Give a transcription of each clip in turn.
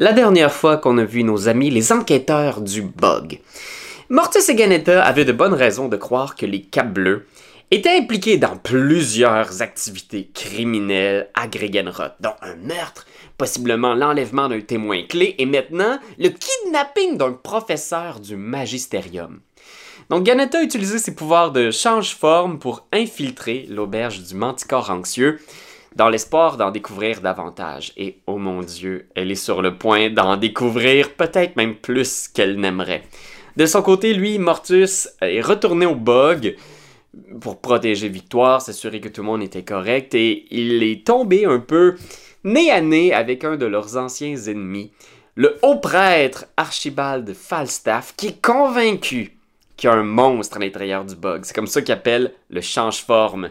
la dernière fois qu'on a vu nos amis les enquêteurs du bug. Mortis et Ganetta avaient de bonnes raisons de croire que les Cap Bleus étaient impliqués dans plusieurs activités criminelles à Gregenroth, dont un meurtre, possiblement l'enlèvement d'un témoin clé et maintenant le kidnapping d'un professeur du magisterium. Donc Ganetta a utilisé ses pouvoirs de change-forme pour infiltrer l'auberge du manticore anxieux dans l'espoir d'en découvrir davantage. Et oh mon Dieu, elle est sur le point d'en découvrir peut-être même plus qu'elle n'aimerait. De son côté, lui, Mortus est retourné au bug pour protéger Victoire, s'assurer que tout le monde était correct, et il est tombé un peu nez à nez avec un de leurs anciens ennemis, le haut prêtre Archibald Falstaff, qui est convaincu qu'il y a un monstre à l'intérieur du bug. C'est comme ça qu'il appelle le change-forme.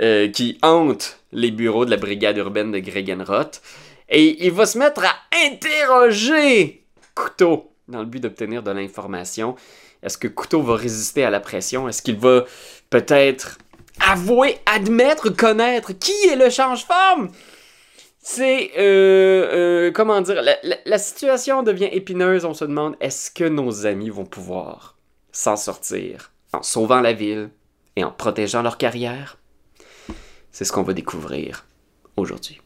Euh, qui hante les bureaux de la brigade urbaine de Gregenroth. Et il va se mettre à interroger Couteau dans le but d'obtenir de l'information. Est-ce que Couteau va résister à la pression? Est-ce qu'il va peut-être avouer, admettre, connaître qui est le change-forme? C'est, euh, euh, comment dire, la, la, situation devient épineuse. On se demande, est-ce que nos amis vont pouvoir s'en sortir en sauvant la ville et en protégeant leur carrière? C'est ce qu'on va découvrir aujourd'hui.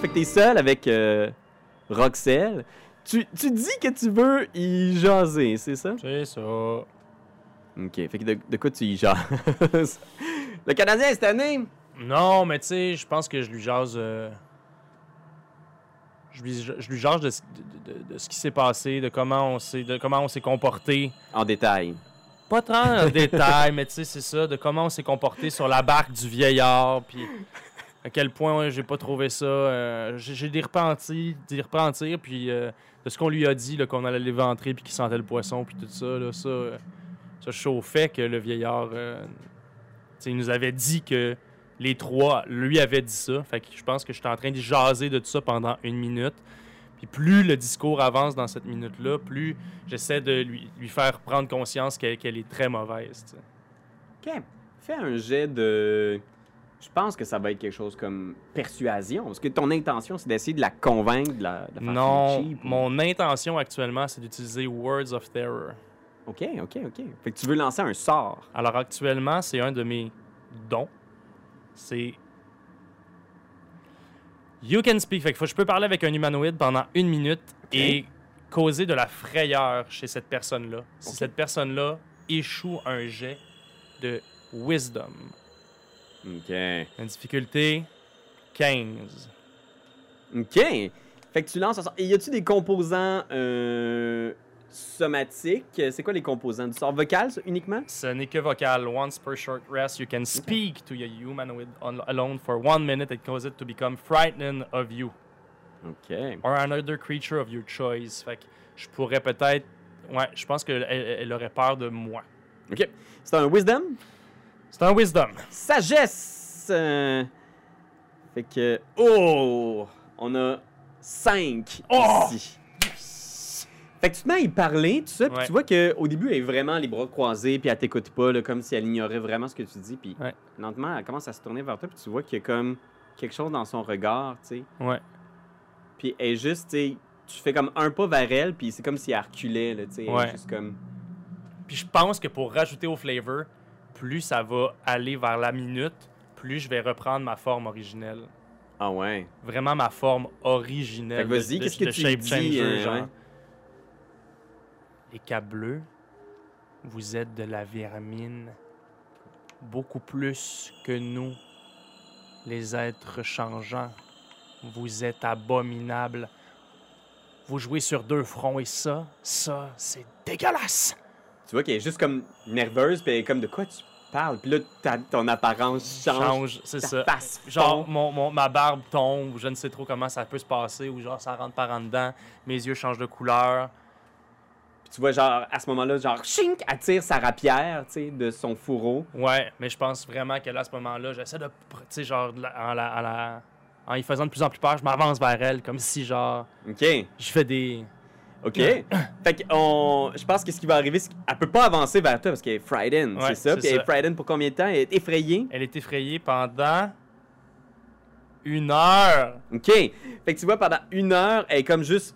Fait que t'es seul avec euh, Roxelle. Tu, tu dis que tu veux y jaser, c'est ça? C'est ça. Ok, fait que de, de quoi tu y jases? Le Canadien cette année? Non, mais tu sais, je pense que je lui jase. euh, Je lui, je lui jase de, ce- de- de- de ce qui s'est passé, de comment on s'est, de comment on s'est comporté. En détail. Pas trop en détail, mais tu sais, c'est ça, de comment on s'est comporté sur la barque du vieillard, puis à quel point ouais, j'ai pas trouvé ça. euh, j'ai, des repentis, des repentir, puis euh, de ce qu'on lui a dit, qu'on allait l'éventrer, puis qu'il sentait le poisson, puis tout ça, là, ça, ça chauffait que le vieillard, il nous avait dit que les trois lui avaient dit ça. Fait que je pense que j'étais en train de jaser de tout ça pendant une minute. Puis plus le discours avance dans cette minute-là, plus j'essaie de lui, lui faire prendre conscience qu'elle est très mauvaise. tu sais. Ok. Fais un jet de. Je pense que ça va être quelque chose comme persuasion. Parce que ton intention, c'est d'essayer de la convaincre de la, de la faire Non, cheap. mon intention actuellement, c'est d'utiliser Words of Terror. Ok, ok, ok. Fait que tu veux lancer un sort. Alors actuellement, c'est un de mes dons. C'est You can speak. Fait que faut- je peux parler avec un humanoïde pendant une minute et causer de la frayeur chez cette personne-là. Si cette personne-là échoue un jet de Wisdom. Ok. Une difficulté 15. Ok. Fait que tu lances un sort. Et y a-tu des composants euh, somatiques C'est quoi les composants du sort? Vocal uniquement? Ce n'est que vocal. Once per short rest, you can speak to your humanoid on- alone for one minute and cause it to become frightened of you. Ok. or another creature of your choice. Fait que je pourrais peut-être. Ouais, je pense qu'elle elle aurait peur de moi. Ok. C'est un wisdom? C'est un wisdom. Sagesse euh, Fait que. Oh On a 5 Oh! ici. Fait que tu te mets à y parler, tout ça, puis Ouais. tu vois qu'au début, elle est vraiment les bras croisés, puis elle t'écoute pas, là, comme si elle ignorait vraiment ce que tu dis, puis Ouais. lentement, elle commence à se tourner vers toi, puis tu vois qu'il y a comme quelque chose dans son regard, tu sais. Ouais. Puis elle est juste, tu sais, tu fais comme un pas vers elle, puis c'est comme si elle reculait, là, tu sais. Ouais. juste comme. Puis je pense que pour rajouter au flavor, plus ça va aller vers la minute, plus je vais reprendre ma forme originelle. Ah ouais. Vraiment ma forme originelle. Fait que vas-y, qu'est-ce que tu dis, changer, euh, genre? Cas bleus, vous êtes de la vermine beaucoup plus que nous, les êtres changeants. Vous êtes abominables. Vous jouez sur deux fronts et ça, ça, c'est dégueulasse. Tu vois qu'elle est juste comme nerveuse, puis elle est comme de quoi tu parles, puis là, ta- ton apparence change. Change, c'est ça. face Genre, mon, mon- ma barbe tombe, je ne sais trop comment ça peut se passer, ou genre, ça rentre par en dedans, mes yeux changent de couleur. Tu vois, genre, à ce moment-là, genre, chink, elle tire sa rapière, tu sais, de son fourreau. Ouais, mais je pense vraiment que là, à ce moment-là, j'essaie de, tu sais, genre, en la, en la- en y faisant de plus en plus peur, je m'avance vers elle, comme si, genre, Ok. je fais des. OK. fait que je pense que ce qui va arriver, c'est qu'elle peut pas avancer vers toi parce qu'elle est frightened, Ouais, c'est ça? Puis elle est frightened pour combien de temps? Elle est effrayée? Elle est effrayée pendant. Une heure! OK. Fait que tu vois, pendant une heure, elle est comme juste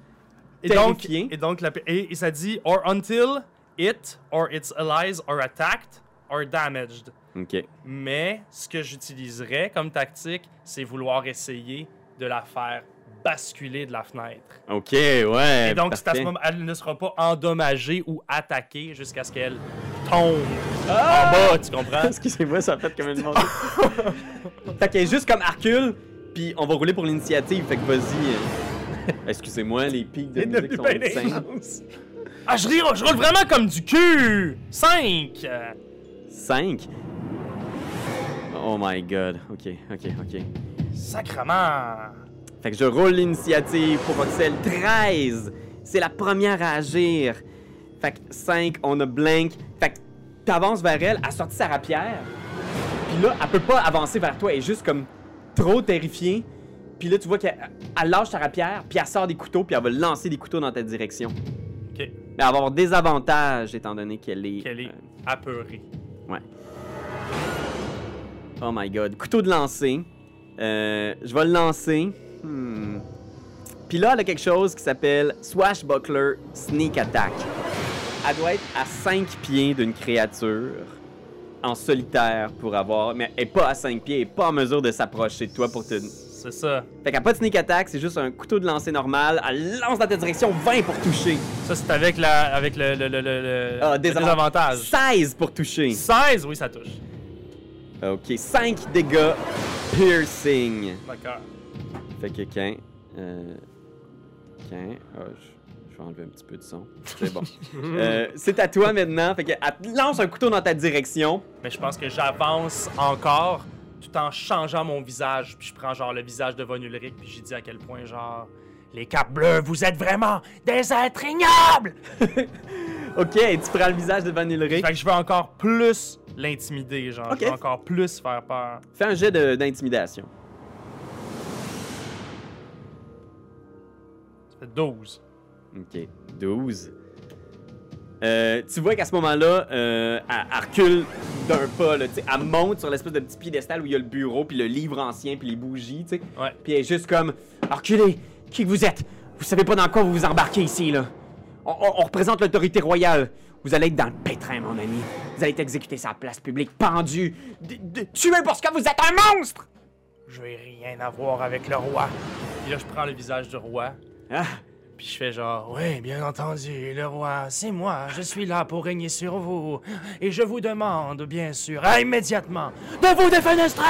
Et donc, et donc la, et, et ça dit or until it or its allies are attacked or damaged. OK. Mais ce que j'utiliserais comme tactique, c'est vouloir essayer de la faire basculer de la fenêtre. OK, ouais. et donc, à ce moment, elle ne sera pas endommagée ou attaquée jusqu'à ce qu'elle tombe Ah! en bas, tu comprends? Excusez-moi, ça a fait comme une montée. fait qu'elle est juste comme Hercule, puis on va rouler pour l'initiative. Fait que vas-y. Excusez-moi, les pics de musique sont devenu bien insane. intense. Ah, je, ris- je roule vraiment comme du cul! 5! 5. Oh my god. OK, OK, OK. Sacrement! Fait que je roule l'initiative pour Voxel 13. C'est la première à agir. Fait que 5, on a Blank. Fait que t'avances vers elle, elle a sorti sa rapière. Puis là, elle peut pas avancer vers toi, elle est juste comme trop terrifiée. Puis là, tu vois qu'elle elle lâche sa rapière, puis elle sort des couteaux, puis elle va lancer des couteaux dans ta direction. Ok, Mais elle va avoir des avantages étant donné qu'elle est. qu'elle est euh, apeurée. Ouais. Oh my god. Couteau de lancer. Euh, je vais le lancer. Hmm. Puis là, elle a quelque chose qui s'appelle Swashbuckler Sneak Attack. Elle doit être à 5 pieds d'une créature en solitaire pour avoir. Mais elle est pas à 5 pieds, elle est pas en mesure de s'approcher de toi pour te. C'est ça. Fait qu'elle pas de sneak attack, c'est juste un couteau de lancer normal. Elle lance dans ta direction 20 pour toucher. Ça, c'est avec, la, avec le, le, le, Ah, désavantage. désavantage. 16 pour toucher. 16, oui, ça touche. Ok, 5 dégâts piercing. D'accord. Fait que qu'un. Euh, ah, je, je vais enlever un petit peu de son. C'est bon. Euh, c'est à toi maintenant. Fait que elle lance un couteau dans ta direction. Mais je pense que j'avance encore tout en changeant mon visage. Puis je prends genre le visage de Von Ulrich, puis j'ai dit à quel point genre. Les capes bleus, vous êtes vraiment des êtres ignobles! Ok, tu prends le visage de Van Ulrich. Fait que je veux encore plus l'intimider, genre. Je veux encore plus faire peur. Fais un jet d'intimidation. Ça fait 12. Ok, 12. Euh, tu vois qu'à ce moment-là, euh, elle, elle recule d'un pas, là, elle monte sur l'espèce de petit piédestal où il y a le bureau, puis le livre ancien, puis les bougies, tu sais. Ouais. Puis elle est juste comme Reculez Qui que vous êtes? Vous savez pas dans quoi vous vous embarquez ici, là On, on- on représente l'autorité royale. Vous allez être dans le pétrin, mon ami. Vous allez être exécuté sur la place publique, pendu, tué parce que vous êtes un monstre Je vais rien avoir avec le roi. Puis là, je prends le visage du roi. Ah, Puis je fais genre, oui, bien entendu, le roi, c'est moi, je suis là pour régner sur vous. Et je vous demande, bien sûr, immédiatement, de vous défenestrer!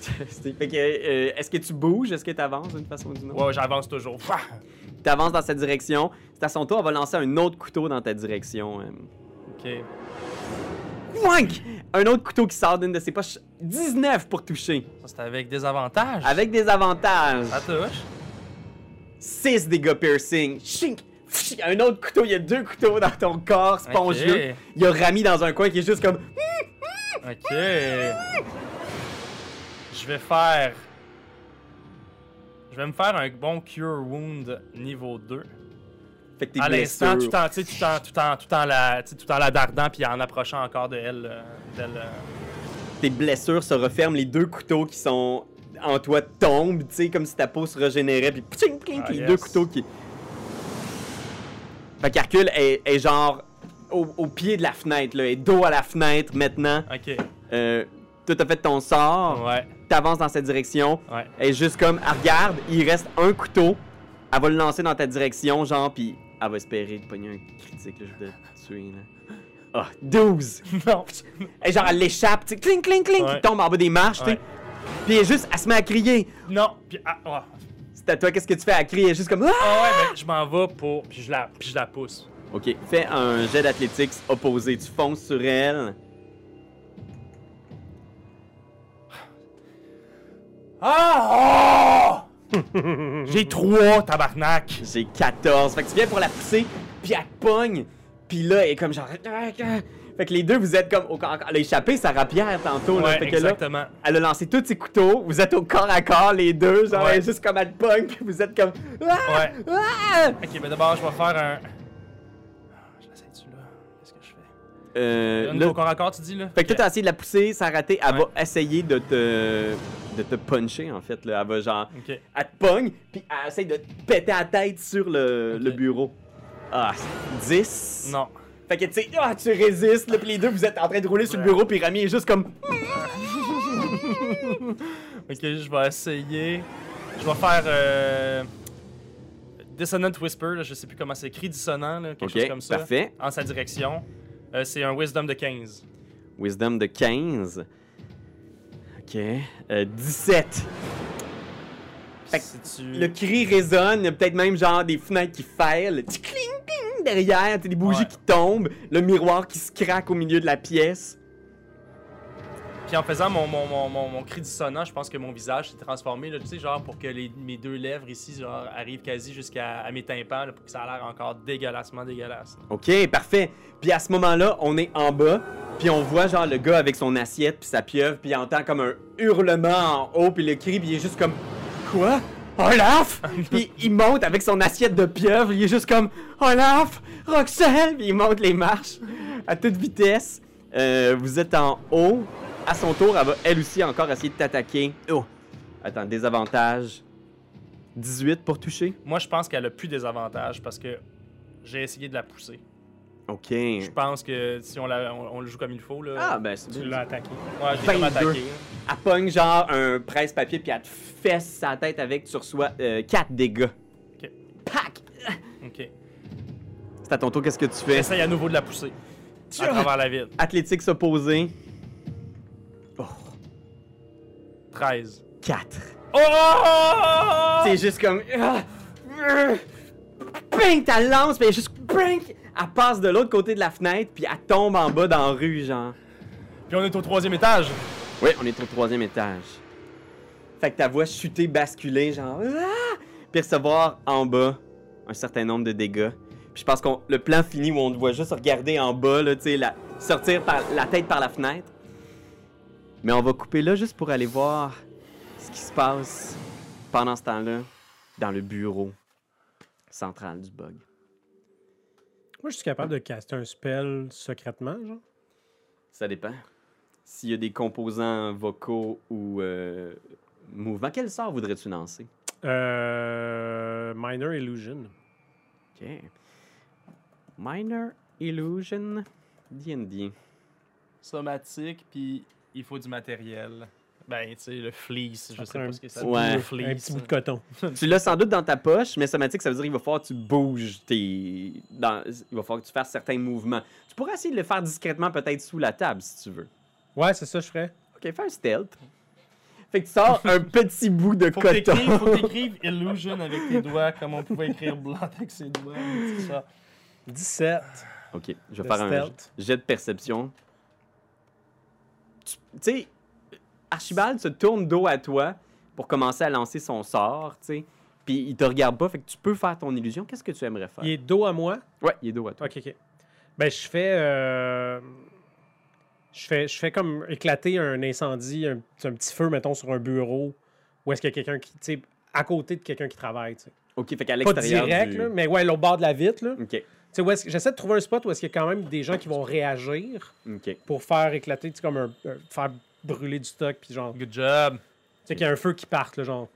fait que, euh, est-ce que tu bouges? Est-ce que tu avances d'une façon ou d'une autre? Ouais, j'avance toujours. Tu avances dans cette direction. C'est à son tour, elle va lancer un autre couteau dans ta direction. euh. Ok. Ouinc! Un autre couteau qui sort d'une de ses poches. 19 pour toucher. Ça, c'est avec des avantages. Avec des avantages. Ça touche. 6 dégâts piercing. Chink! Un autre couteau, il y a deux couteaux dans ton corps spongieux. Il y a Rami dans un coin qui est juste comme. Ok. Je vais faire. Je vais me faire un bon Cure Wound niveau 2. Fait que tes À l'instant, tout en, tout en, tout en, tout en la, tout en la dardant puis en approchant encore de elle. euh, d'elle, euh. Tes blessures se referment, les deux couteaux qui sont en toi tombent, tu sais, comme si ta peau se régénérait, puis pting, pling, Ah, yes. deux couteaux qui. Fait qu'Hercule est, est genre au, au pied de la fenêtre, là, est dos à la fenêtre maintenant. Ok. Euh, toi, t'as fait ton sort, Ouais. t'avances dans cette direction, Ouais. est juste comme, elle regarde, il reste un couteau, elle va le lancer dans ta direction, genre, puis elle va espérer de pogner un critique, là, je vais te tuer, là. Ah, 12! Non. Et genre, elle l'échappe, tu sais, cling, cling, cling, Ouais. qui tombe en bas des marches, tu sais. Ouais. Puis elle est juste, elle se met à crier. Non. Puis, ah. C'est à toi, qu'est-ce que tu fais? Elle crie, elle est juste comme, ah! Ah ouais, ben, je m'en vais pour. Puis je la, puis je la pousse. Ok, fais un jet d'athlétiques opposé. Tu fonces sur elle. Ah! Oh! J'ai trois, tabarnak! J'ai 14. Fait que tu viens pour la pousser, puis elle te pogne. Puis là, elle est comme genre. Fait que les deux, vous êtes comme au corps à corps. Elle a échappé sa rapière tantôt. là. Ouais, Fait que là, exactement. elle a lancé tous ses couteaux. Vous êtes au corps à corps, les deux. Genre, Ouais. juste comme elle punk. Puis vous êtes comme. Ah! Ouais. Ah! Ok, mais d'abord, je vais faire un. Je l'essaye-tu là? Qu'est-ce que je fais? Euh, Là, là- au corps à corps, tu dis là Fait que toi, t'as essayé de la pousser, ça a raté. Elle Ouais. va essayer de te. de te puncher, en fait. Là. Elle va genre. Elle te pogne, puis elle essaye de te péter la tête sur le, le bureau. Ah, 10. Non. Fait que tu sais, ah, tu résistes, là, puis les deux, vous êtes en train de rouler sur le bureau, puis Rami est juste comme. Ok, je vais essayer. Je vais faire. Euh... Dissonant Whisper, là, je sais plus comment c'est écrit, dissonant, là, quelque chose comme ça. parfait. En sa direction. Euh, c'est un Wisdom de 15. Wisdom de 15. Ok. Euh, 17. Fait que Si tu... Le cri résonne, il y a peut-être même genre des fenêtres qui faillent, derrière, t'as des bougies Ouais. qui tombent, le miroir qui se craque au milieu de la pièce. Puis en faisant mon, mon, mon, mon, mon cri dissonant, je pense que mon visage s'est transformé, là, tu sais, genre pour que les, mes deux lèvres ici genre, arrivent quasi jusqu'à mes tympans, là, pour que ça a l'air encore dégueulassement dégueulasse. Ok, parfait. Puis à ce moment-là, on est en bas, puis on voit genre le gars avec son assiette puis sa pieuvre, puis il entend comme un hurlement en haut, puis le cri, puis il est juste comme quoi? Olaf Puis il monte avec son assiette de pieuvre, il est juste comme Olaf, Roxelle, puis il monte les marches à toute vitesse. Euh, vous êtes en haut. À son tour, elle va elle aussi encore essayer de t'attaquer. Oh, attends, désavantage. 18 pour toucher. Moi, je pense qu'elle a plus des avantages parce que j'ai essayé de la pousser. Ok. Je pense que si on, la, on, on le joue comme il faut, là. Ah, ben Tu l'as attaqué. ouais, j'ai comme 22. attaqué. Elle pogne genre un presse-papier puis elle te fesse sa tête avec, tu reçois 4 dégâts. Ok. Pac! Ok. C'est à ton tour, qu'est-ce que tu fais? J'essaye à nouveau de la pousser. À travers la ville. Athlétique s'opposer. Oh, 13. 4. Oh! C'est juste comme. Ah! Bing! Ta lance, est juste. Bing! Elle passe de l'autre côté de la fenêtre, puis elle tombe en bas dans la rue, genre. Puis on est au troisième étage. Oui, on est au troisième étage. Fait que ta voix chuter, basculer, genre. Ah! Puis recevoir en bas un certain nombre de dégâts. Puis je pense que le plan fini où on te voit juste regarder en bas, là, tu sais, la- sortir par la tête par la fenêtre. Mais on va couper là juste pour aller voir ce qui se passe pendant ce temps-là dans le bureau central du bug. Moi, je suis capable de caster un spell secrètement, genre. Ça dépend. S'il y a des composants vocaux ou euh, mouvements, quel sort voudrais-tu lancer? Euh, Minor Illusion. Ok. Minor Illusion D&D. Somatique, puis il faut du matériel. Ben, tu sais, le fleece, je sais pas un ce que ça Ouais. Un petit bout de coton. tu l'as sans doute dans ta poche, mais somatique, ça veut dire qu'il va falloir que tu bouges tes... Dans... Il va falloir que tu fasses certains mouvements. Tu pourrais essayer de le faire discrètement, peut-être sous la table, si tu veux. Ouais, c'est ça, je ferais. Ok, fais un stealth. Fait que tu sors un petit bout de Faut coton. faut que t'écrives Illusion avec tes doigts, comme on pouvait écrire Blunt avec ses doigts. C'est ça. 17. Ok, je vais faire un jet de perception. Tu sais, Archibald se tourne dos à toi pour commencer à lancer son sort, tu sais. Puis il te regarde pas, fait que tu peux faire ton illusion. Qu'est-ce que tu aimerais faire? Il est dos à moi? Ouais, il est dos à toi. Ok, ok. Ben, je fais. euh, Je fais, je fais comme éclater un incendie, un, un petit feu, mettons, sur un bureau. Où est-ce qu'il y a quelqu'un qui. Tu sais, à côté de quelqu'un qui travaille, tu sais. Ok, fait qu'à Pas l'extérieur direct, du... là, mais ouais, l'autre bord de la vitre, là. Tu Ok, j'essaie de trouver un spot où est-ce qu'il y a quand même des gens qui vont réagir ok. pour faire éclater, tu sais, comme un. un- faire brûler du stock, puis genre. Tu Good job. sais, qu'il y a un feu qui parte, là, genre.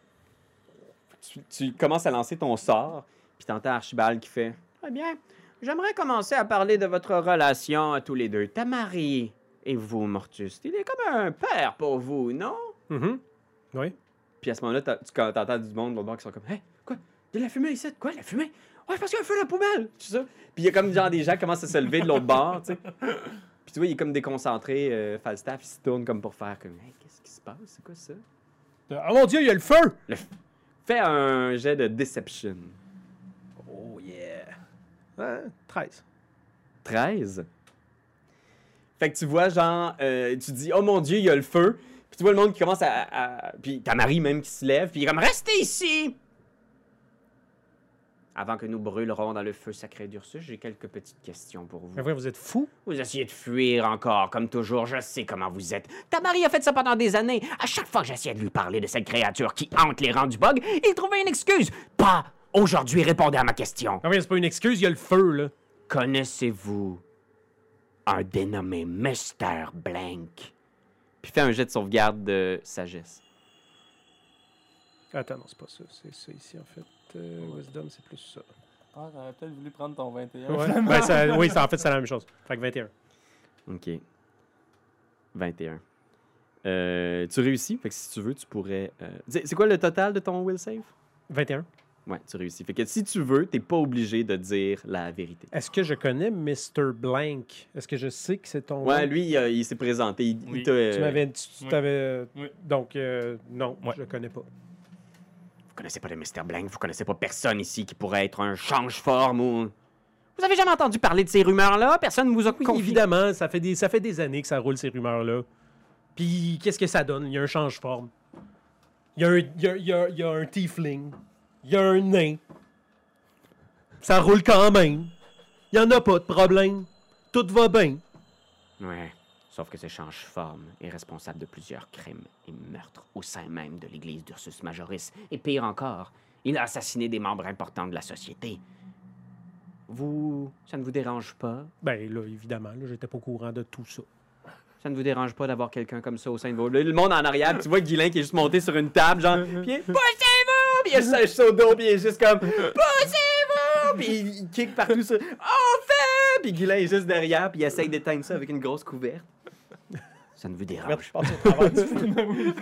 Tu, tu commences à lancer ton sort, puis t'entends Archibald qui fait Eh bien, j'aimerais commencer à parler de votre relation à tous les deux. Ta mari et vous, Mortus. Il est comme un père pour vous, non? Mhm. Oui. Puis à ce moment-là, tu t'entends du monde l'autre bord qui sont comme Hey, quoi? Il y a de la fumée ici? Quoi, de la fumée? Ouais, parce qu'il y a un feu dans la poubelle! Tu sais ça? Puis il y a comme genre des gens qui commencent à se lever de l'autre bord, tu sais. Tu vois, il est comme déconcentré, euh, Falstaff, il se tourne comme pour faire comme Hey, qu'est-ce qui se passe? C'est quoi ça? Oh mon dieu, il y a le feu! Fais un jet de Deception. Oh yeah! Hein? 13. 13. Fait que tu vois, genre, euh, tu dis, oh mon dieu, il y a le feu. Puis tu vois le monde qui commence à. à- Puis ta Marie même qui se lève. Puis il est comme, restez ici! Avant que nous brûlerons dans le feu sacré d'Ursus, j'ai quelques petites questions pour vous. Mais vrai, vous êtes fou? Vous essayez de fuir encore, comme toujours. Je sais comment vous êtes. Tamari a fait ça pendant des années. À chaque fois que j'essayais de lui parler de cette créature qui hante les rangs du bug, il trouvait une excuse. Pas aujourd'hui, répondez à ma question. Ah oui, c'est pas une excuse, il y a le feu, là. Connaissez-vous un dénommé Mr. Blank? Puis fais un jet de sauvegarde de sagesse. Attends, non, c'est pas ça. C'est ça ici, en fait. Euh, Wisdom, c'est plus ça. Ah, t'aurais peut-être voulu prendre ton 21. Ouais. ben, ça- oui, en fait, c'est la même chose. Fait que 21. OK. 21. Euh, tu réussis. Fait que si tu veux, tu pourrais. euh, C'est quoi le total de ton will save? 21. Ouais, tu réussis. Fait que si tu veux, t'es pas obligé de dire la vérité. Est-ce que je connais Mr. Blank? Est-ce que je sais que c'est ton. Ouais, lui, il, s'est présenté. Il, Oui. euh, Tu m'avais. Tu, tu Oui. t'avais- Oui. Donc, euh, non, Ouais. je le connais pas. Vous connaissez pas de Mr. Blank? Vous connaissez pas personne ici qui pourrait être un change-forme ou... Vous avez jamais entendu parler de ces rumeurs-là? Personne ne vous a Oui, confié? évidemment, ça fait, des, ça fait des années que ça roule ces rumeurs-là. Puis, qu'est-ce que ça donne? Il y a un change-forme. Il y a un, il y a, il y a- il y a un tiefling. Il y a un nain. Ça roule quand même. Il y en a pas de problème. Tout va bien. Ouais. Sauf que ce change-forme est responsable de plusieurs crimes et meurtres au sein même de l'église d'Ursus Majoris. Et pire encore, il a assassiné des membres importants de la société. Vous... ça ne vous dérange pas? Ben là, évidemment, là, j'étais pas au courant de tout ça. Ça ne vous dérange pas d'avoir quelqu'un comme ça au sein de vos... Le monde en arrière, tu vois Guylain qui est juste monté sur une table, genre, puis il poussez-vous! Puis il sèche le dos, puis il est juste comme, poussez-vous! Puis il, kick partout sur, on fait! Puis Guylain est juste derrière, puis il essaye d'éteindre ça avec une grosse couverte. Ça ne vous Merde, dérange film.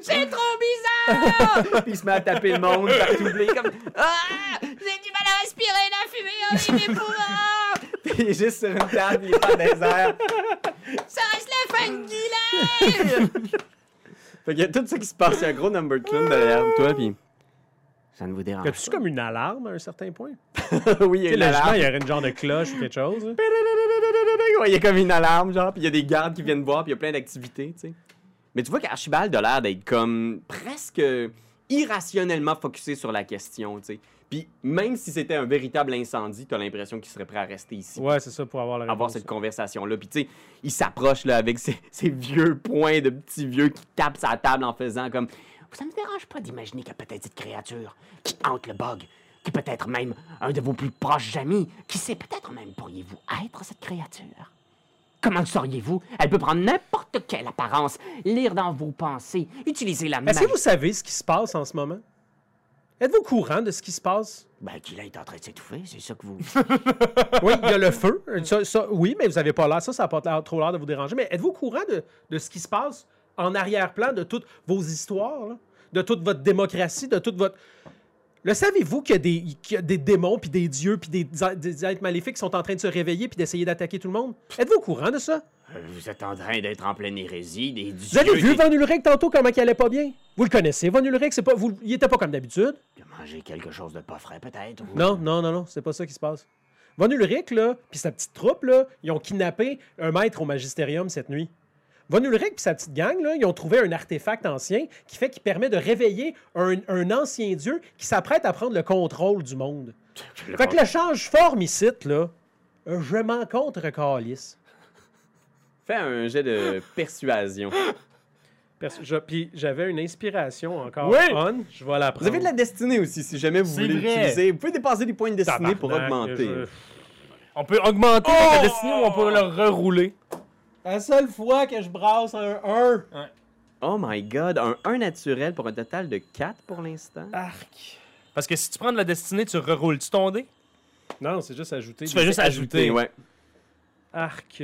C'est trop bizarre! Puis il se met à taper le monde partout, est comme, Ah! J'ai du mal à respirer la fumée en les poumons! puis il est juste sur une table, il est pas désert. Ça reste la fin de Guylain! Fait qu'il y a tout ça qui se passe, il y a un gros number clown derrière toi, puis Ça ne vous dérange Y a-tu comme une alarme à un certain point? oui, il y Tu a sais, une logiquement, alarme. il y aurait une genre de cloche ou quelque chose. hein. Ouais, il y a comme une alarme, genre, puis il y a des gardes qui viennent voir, puis il y a plein d'activités, tu sais. Mais tu vois qu'Archibald a l'air d'être comme presque irrationnellement focusé sur la question, tu sais. Puis même si c'était un véritable incendie, t'as l'impression qu'il serait prêt à rester ici. Ouais, c'est ça, pour avoir la avoir cette conversation-là. Puis tu sais, il s'approche là avec ses, ses vieux poings de petits vieux qui tapent sa table en faisant comme Ça me dérange pas d'imaginer qu'il y a peut-être cette créature qui hante le bug, qui peut être même un de vos plus proches amis. Qui sait, peut-être même pourriez-vous être cette créature? Comment le sauriez-vous? Elle peut prendre n'importe quelle apparence, lire dans vos pensées, utiliser la Est-ce magie. que vous savez ce qui se passe en ce moment? Êtes-vous courant de ce qui se passe? Ben, qu'il est en train de s'étouffer, c'est ça que vous... Oui, il y a le feu. Ça, ça, oui, mais vous n'avez pas l'air. Ça, ça n'a pas l'air- trop l'air de vous déranger. Mais êtes-vous courant de, de ce qui se passe en arrière-plan de toutes vos histoires, là? de toute votre démocratie, de toute votre. Le savez-vous qu'il y, a des- y a des démons, puis des dieux, puis des, des êtres maléfiques qui sont en train de se réveiller, puis d'essayer d'attaquer tout le monde? Êtes-vous au courant de ça? Euh, Vous êtes en train d'être en pleine hérésie, des Vous avez vu Von Ulrich tantôt comment il allait pas bien? Vous le connaissez, Von Ulrich? C'est pas, vous, il était pas comme d'habitude. De manger quelque chose de pas frais, peut-être? ou- Non, non, non, non, c'est pas ça qui se passe. Von Ulrich, là, puis sa petite troupe, là, ils ont kidnappé un maître au magisterium cette nuit. Von Ulrich puis sa petite gang, là, ils ont trouvé un artefact ancien qui fait qu'il permet de réveiller un, un ancien dieu qui s'apprête à prendre le contrôle du monde. Fait que le change-forme ici, là, je m'en contre calice. Fais un jet de persuasion. Je- Puis j'avais une inspiration encore Oui! on, je vais la Vous prendre. avez de la destinée aussi, si jamais vous C'est voulez vrai. l'utiliser. Vous pouvez dépenser des points de destinée pour augmenter. je- On peut augmenter Oh! la destinée ou on peut le rerouler. La seule fois que je brasse un 1. Oh my god, un 1 naturel pour un total de 4 pour l'instant. Arc. Parce que si tu prends de la destinée, tu reroules-tu ton dé? Non, c'est juste ajouter. Tu fais juste ajouter. ouais. Arc.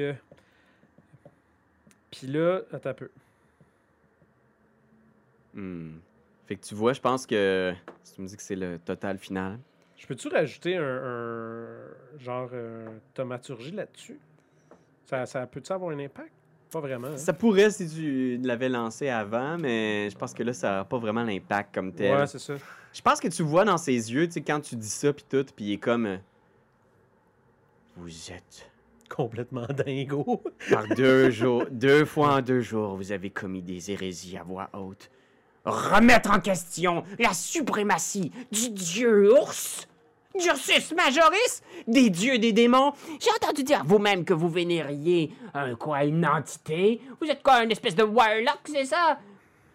Puis là, attends un peu. Hmm. Fait que tu vois, je pense que si tu me dis que c'est le total final. Je peux-tu rajouter un, un genre euh, thaumaturgie là-dessus? Ça, ça peut-tu avoir un impact? Pas vraiment. hein? Ça pourrait si tu l'avais lancé avant, mais je pense que là, ça n'a pas vraiment l'impact comme tel. Ouais, c'est ça. je pense que tu vois dans ses yeux, tu sais, quand tu dis ça, puis tout, puis il est comme. euh, Vous êtes... Complètement dingo. Par deux jours, deux fois en deux jours, vous avez commis des hérésies à voix haute. Remettre en question la suprématie du dieu ours Ursus Majoris Des dieux, des démons. J'ai entendu dire vous-même que vous vénériez un quoi, une entité. Vous êtes quoi, une espèce de warlock, c'est ça?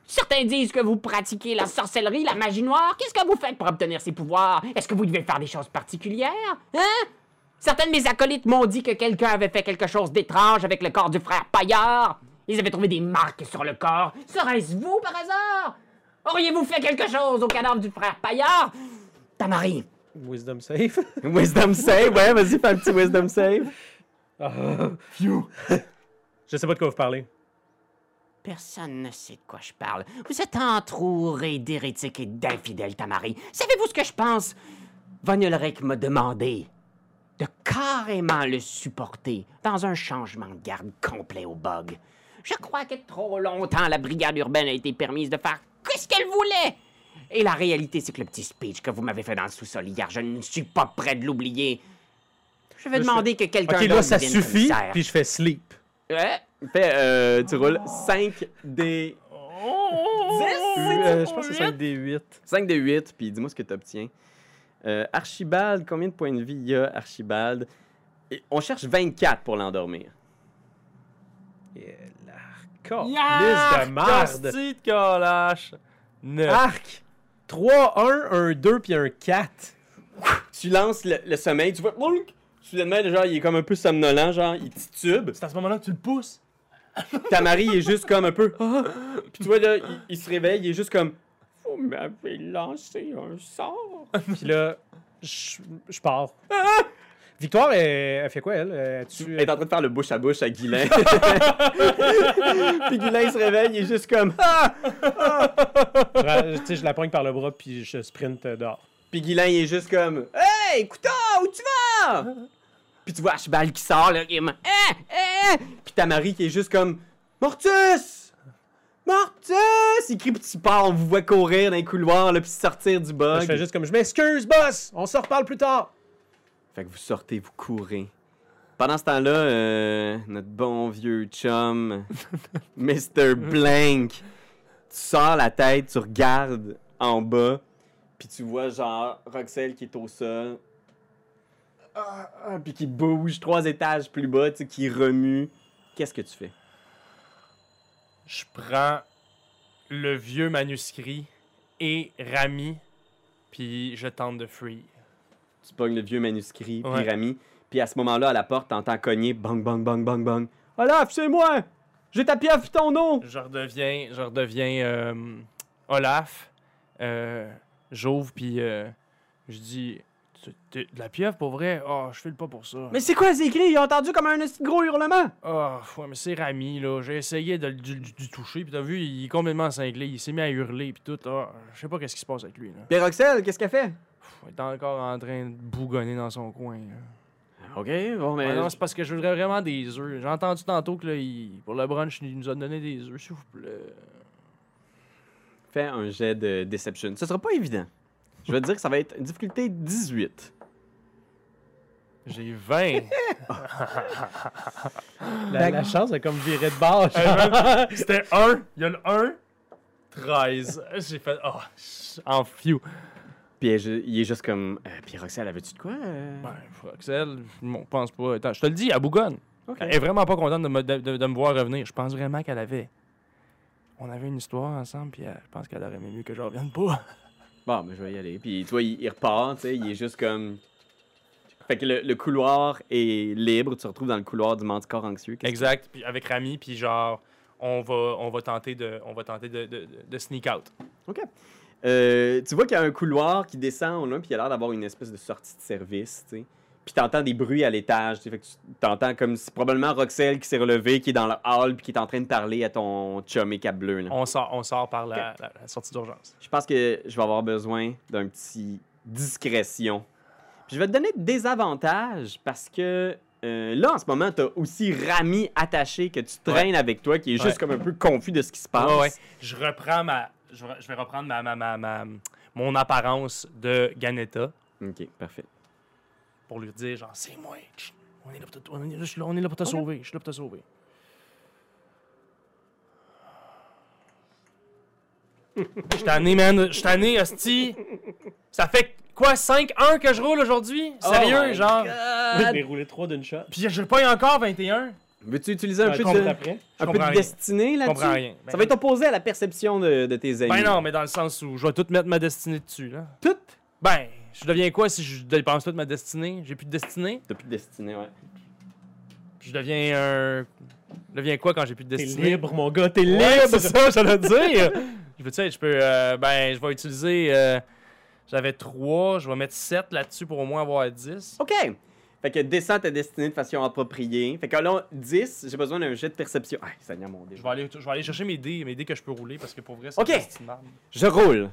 Certains disent que vous pratiquez la sorcellerie, la magie noire. Qu'est-ce que vous faites pour obtenir ces pouvoirs? Est-ce que vous devez faire des choses particulières? Hein? Certains de mes acolytes m'ont dit que quelqu'un avait fait quelque chose d'étrange avec le corps du frère Paillard. Ils avaient trouvé des marques sur le corps. Serait-ce vous, par hasard? Auriez-vous fait quelque chose au cadavre du frère Paillard? Tamari, Wisdom save. Wisdom save, ouais, vas-y, fais un petit wisdom save. Je sais pas de quoi vous parlez. Personne ne sait de quoi je parle. Vous êtes entouré d'hérétiques et d'infidèles, Tamari. Savez-vous ce que je pense? Von Ulrich m'a demandé de carrément le supporter dans un changement de garde complet au bug. Je crois que trop longtemps la brigade urbaine a été permise de faire ce qu'elle voulait. Et la réalité, c'est que le petit speech que vous m'avez fait dans le sous-sol hier, je ne suis pas prêt de l'oublier. Je vais Là, je demander que quelqu'un Ok, là, ça suffit, puis je fais sleep. Ouais. Fais, euh, tu roules 5 des... Euh, je pense que c'est 5 des 8. 5 des 8, puis dis-moi ce que tu obtiens. Euh, Archibald, combien de points de vie il y a, Archibald? Et on cherche 24 pour l'endormir. Et la Yark, de merde. de calache. Arc. 3, 1, un 2, puis un 4. Tu lances le, le sommeil, tu vois, soudainement, genre, il est comme un peu somnolent, genre, il titube. C'est à ce moment-là que tu le pousses. Tamari il est juste comme un peu. Ah! Puis tu vois, là, il, il se réveille, il est juste comme. Vous m'avez lancé un sort. Puis là, je je pars. Victoire, elle, elle fait quoi, elle? Elle tue- Elle est en train de faire le bouche à bouche à Guilain. Puis Guilain se réveille, il est juste comme. Ah! je, la poigne par le bras, puis je sprint euh, dehors. Puis Guilain, il est juste comme. Hey, couteau, où tu vas? Puis tu vois Archibald qui sort, là, qui est comme, Eh, eh! Puis Tamari qui est juste comme. Mortus! Mortus! Il crie, puis tu pars, on vous voit courir dans les couloirs, là, puis sortir du Là, bug. je fais juste comme, je m'excuse, boss! On se reparle plus tard! Fait que vous sortez, vous courez. Pendant ce temps-là, euh, notre bon vieux chum, Mr. Blank, tu sors la tête, tu regardes en bas, puis tu vois genre Roxelle qui est au sol, ah, ah, puis qui bouge trois étages plus bas, tu sais, qui remue. Qu'est-ce que tu fais? Je prends le vieux manuscrit et Rami, puis je tente de free. Tu pognes le vieux manuscrit, puis Ouais. Rami, puis à ce moment-là, à la porte, t'entends cogner, bang, bang, bang, bang, bang. Olaf, c'est moi! J'ai ta pieuvre ton nom! Je redeviens, je redeviens euh, Olaf. Euh, J'ouvre, puis euh, je dis de la pieuvre pour vrai? Oh, je file pas pour ça. Mais c'est quoi, c'est écrit? Ils ont entendu comme un gros hurlement! Oh, ouais, mais c'est Rami, là. J'ai essayé de, le- toucher, puis t'as vu, il est complètement cinglé. Il s'est mis à hurler, puis tout. Ah, je sais pas qu'est-ce qui se passe avec lui, là. Puis Roxelle, qu'est-ce qu'elle fait? Pff, Il est encore en train de bougonner dans son coin. là. Ok, bon, mais. Ouais, non, c'est parce que je voudrais vraiment des œufs. J'ai entendu tantôt que là, il- pour le brunch, il nous a donné des œufs, s'il vous plaît. Fais un jet de Deception. Ce sera pas évident. Je vais te dire que ça va être difficulté 18. J'ai 20. La, la chance a comme viré de bord. C'était 1. Il y a le 1. 13. J'ai fait. Oh, en few. Puis elle il est juste comme. Euh, puis Roxelle, avais-tu de quoi? euh? Ben, Axel, je m'en pense pas. Attends, je te le dis, à Bougonne. Elle est vraiment pas contente de me, de, de- de me voir revenir. Je pense vraiment qu'elle avait. On avait une histoire ensemble, puis elle- je pense qu'elle aurait aimé mieux que je revienne pas. Bon, ben, je vais y aller. Puis tu vois, il, il repart, tu sais, il est juste comme. Fait que le, le couloir est libre, tu te retrouves dans le couloir du manticore anxieux. Exact. Puis avec Rami, puis genre, on va, on va tenter de, on va tenter de, de, de sneak out. OK. Euh, tu vois qu'il y a un couloir qui descend loin, puis il a l'air d'avoir une espèce de sortie de service, tu sais. Puis t'entends des bruits à l'étage, tu t'entends comme c'est probablement Roxelle qui s'est relevée, qui est dans le hall, puis qui est en train de parler à ton chum et cap bleu, là. On sort, on sort par la, la- la sortie d'urgence. Je pense que je vais avoir besoin d'un petit discrétion. Puis je vais te donner des avantages parce que euh, là, en ce moment, t'as aussi Rami attaché que tu traînes avec toi, qui est juste Ouais. comme un peu confus de ce qui se passe. Ouais, ouais. Je reprends ma. Je, vais reprendre ma, ma, ma, ma- mon apparence de Ganetta Ok, parfait. pour lui dire genre c'est moi. On est là pour te, on est, là- on est là pour te sauver. Je suis là pour te sauver. Je suis tanné, man. Je suis tanné, hostie. Ça fait quoi? Quoi, 5-1 que je roule aujourd'hui? Sérieux, my genre? Je l'ai roulé 3 d'une shot. Puis je paye encore 21? Veux-tu utiliser un Ouais, peu de, après. un peu comprends de rien. destinée là-dessus? comprends rien. Ça va être opposé à la perception de, de tes amis. Ben non, mais dans le sens où je vais tout mettre ma destinée dessus, là. Tout? Ben, je deviens quoi si je dépense toute ma destinée? J'ai plus de destinée? T'as plus de destinée, ouais. Je deviens un... Je deviens quoi quand j'ai plus de T'es destinée? libre, mon gars, t'es libre! Ouais, c'est ça, j'allais dire. je veux tu sais, je peux. euh, ben, je vais utiliser. euh, J'avais 3, je vais mettre 7 là-dessus pour au moins avoir 10. OK. Fait que descends ta destinée de façon appropriée. Fait que là, 10, j'ai besoin d'un jet de perception. Ah, ça vient mon dé. Je vais, aller, je vais aller chercher mes dés, mes dés que je peux rouler parce que pour vrai, c'est Ok. Je roule.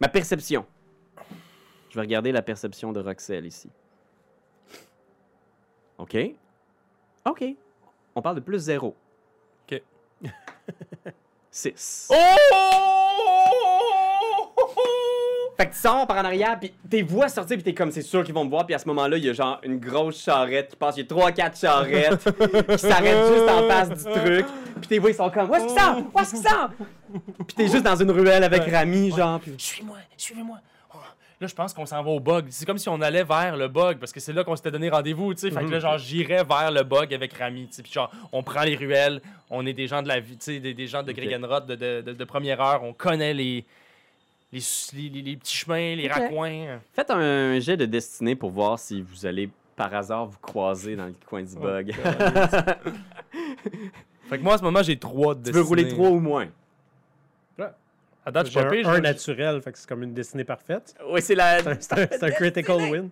Ma perception. Je vais regarder la perception de Roxelle ici. OK. OK. On parle de plus 0. OK. 6. Oh! Fait que tu sors par en arrière, puis tes voix sortir, puis t'es comme, c'est sûr qu'ils vont me voir, puis à ce moment-là, il y a genre une grosse charrette qui passe, il y a 3-4 charrettes qui s'arrêtent juste en face du truc, puis tes voix, ils sont comme, où est-ce qu'ils sont? Où est-ce qu'ils sont? Puis t'es juste dans une ruelle avec Ouais. Rami, genre, puis... Suis-moi, suivez-moi. Oh, Là, je pense qu'on s'en va au bug. C'est comme si on allait vers le bug parce que c'est là qu'on s'était donné rendez-vous, tu sais. Fait que là, genre, j'irais vers le bug avec Rami, tu sais. Puis genre, on prend les ruelles, on est des gens de la vie, tu sais, des, des gens de Ok. Gregenrod de, de, de- de première heure, on connaît les, les, les, les- les petits chemins, les Ok. raccoins. Faites un jet de destinée pour voir si vous allez, par hasard, vous croiser dans le coin du bug. Fait que moi, à ce moment, j'ai 3 de tu veux rouler 3 ou moins? À date, je J'ai suis pas un, pire, un naturel, fait que c'est comme une destinée parfaite. Oui, c'est la... C'est un- critical win.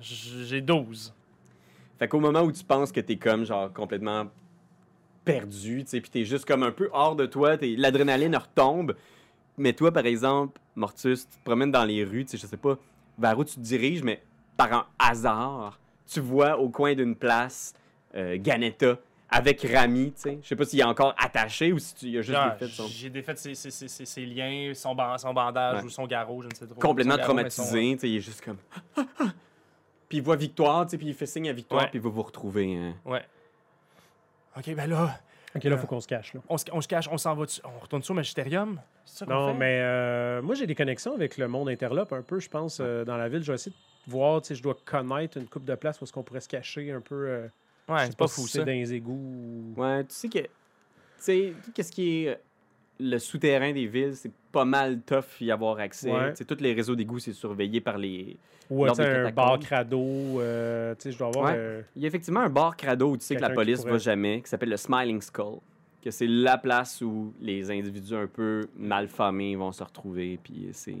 j'ai j'ai 12. Fait qu'au moment où tu penses que t'es comme genre complètement perdu, tu sais, puis t'es juste comme un peu hors de toi, t'es- l'adrénaline retombe. Mais toi, par exemple, Mortus, tu te promènes dans les rues, tu sais, je sais pas vers où tu te diriges, mais par un hasard, tu vois au coin d'une place euh, Ganetta avec Rami, tu sais. Je sais pas s'il est encore attaché ou si tu il a juste Genre, défait son... J'ai défait ses, ses, ses, ses- ses liens, son, ban- son bandage Ouais. ou son garrot, je ne sais trop. complètement traumatisé, tu sais, il est juste comme... puis il voit Victoire, tu sais, puis il fait signe à Victoire, Ouais. puis il va vous retrouver. hein. Ouais. Ok, ben là, Ok, là, faut qu'on se cache. Là. on se, on se cache, on s'en va, on retourne sur au Magisterium? C'est ça qu'on Non, fait? mais euh, moi, j'ai des connexions avec le monde interlope un peu, je pense, euh, dans la ville. Je vais essayer de voir, tu sais, je dois connaître une coupe de place où est-ce qu'on pourrait se cacher un peu. euh, je Ouais, sais c'est pas si fou, c'est ça. dans les égouts. ou- Ouais, tu sais que. Tu sais, qu'est-ce qui est euh, le souterrain des villes, c'est pas mal tough y avoir accès. Ouais. Tous les réseaux d'égouts, c'est surveillé par les. Ou Lors tu sais, des un bar crado. euh, tu sais, je dois avoir. Ouais. euh, Il y a effectivement un bar crado où tu sais que la police pourrait- va jamais, qui s'appelle le Smiling Skull. Que c'est la place où les individus un peu malfamés vont se retrouver. Puis c'est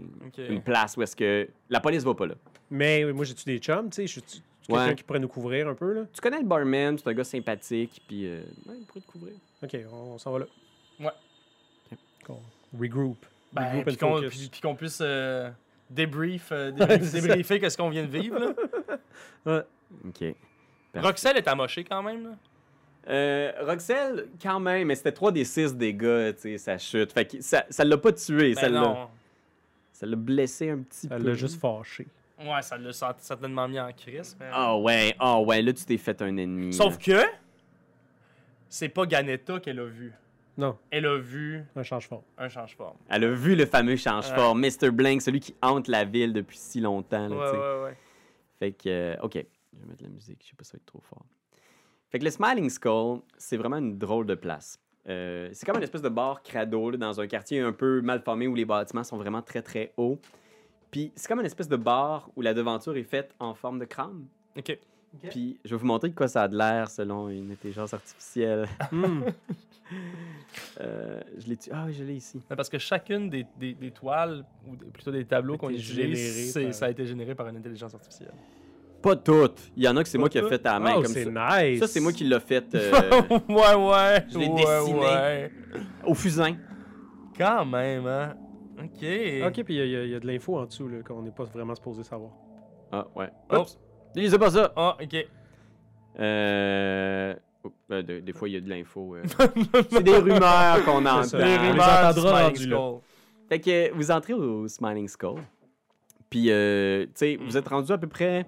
une place où est-ce que la police va pas là. Mais moi, j'ai-tu des chums, tu sais? Je suis Ouais. quelqu'un qui pourrait nous couvrir un peu, là? Tu connais le barman, c'est un gars sympathique, puis euh, ouais, il pourrait te couvrir. Ok, on, on s'en va là. Ouais. Qu'on Regroup. Ben, puis qu'on focus. puis- puis qu'on puisse euh, débrief, euh, débrief- ça. débriefer qu'est-ce qu'on vient de vivre. Là. Ok. Roxelle est amochée quand même. Là. Euh, Roxelle, quand même, mais c'était 3 des 6 dégâts, tu sais, sa chute. Fait que ça ça l'a pas tué, Ben ça l'a non. ça l'a blessé un petit peu. l'a juste fâché. Ouais, ça l'a sent- certainement mis en crise. mais- Ah ouais, ah ouais, là tu t'es fait un ennemi. Sauf là. que c'est pas Ganetta qu'elle a vu. Non, Elle a vu un change-forme. un change-forme. Elle a vu le fameux change-forme, Mr. Blank, celui qui hante la ville depuis si longtemps. Là, Ouais, ouais, ouais. Fait que, euh, ok, je vais mettre la musique, je sais pas si ça va être trop fort. Fait que le Smiling Skull, c'est vraiment une drôle de place. Euh, c'est comme une espèce de bar crado là, dans un quartier un peu mal formé où les bâtiments sont vraiment très très hauts. Puis c'est comme une espèce de bar où la devanture est faite en forme de crâne. Ok. Puis je vais vous montrer de quoi ça a de l'air selon une intelligence artificielle. Euh, je l'ai Ah oui, je l'ai ici. Mais Parce que chacune des, des, des toiles, ou des- plutôt des tableaux A qu'on été utilise, généré c'est- par- ça a été généré par une intelligence artificielle. Pas toutes. Il y en a que c'est moi qui ai fait à la main Oh, comme c'est ça. nice. Ça, c'est moi qui l'ai fait euh, ouais, ouais. je l'ai ouais, dessiné. ouais. au fusain. Quand même, hein. Ok. Ok, puis il y, a- y a- y a de l'info en dessous là, qu'on n'est pas vraiment supposé savoir. Ah ouais. Oh. Lisez pas ça. Ah, ok. Euh... oh, ben, de- des fois, il y a de l'info. euh. c'est des rumeurs qu'on entend. Ça. Les rumeurs entendra du Smiling rendus là. Skull. Fait que vous entrez au Smiling Skull. Puis, euh, tu sais, vous êtes rendu à peu près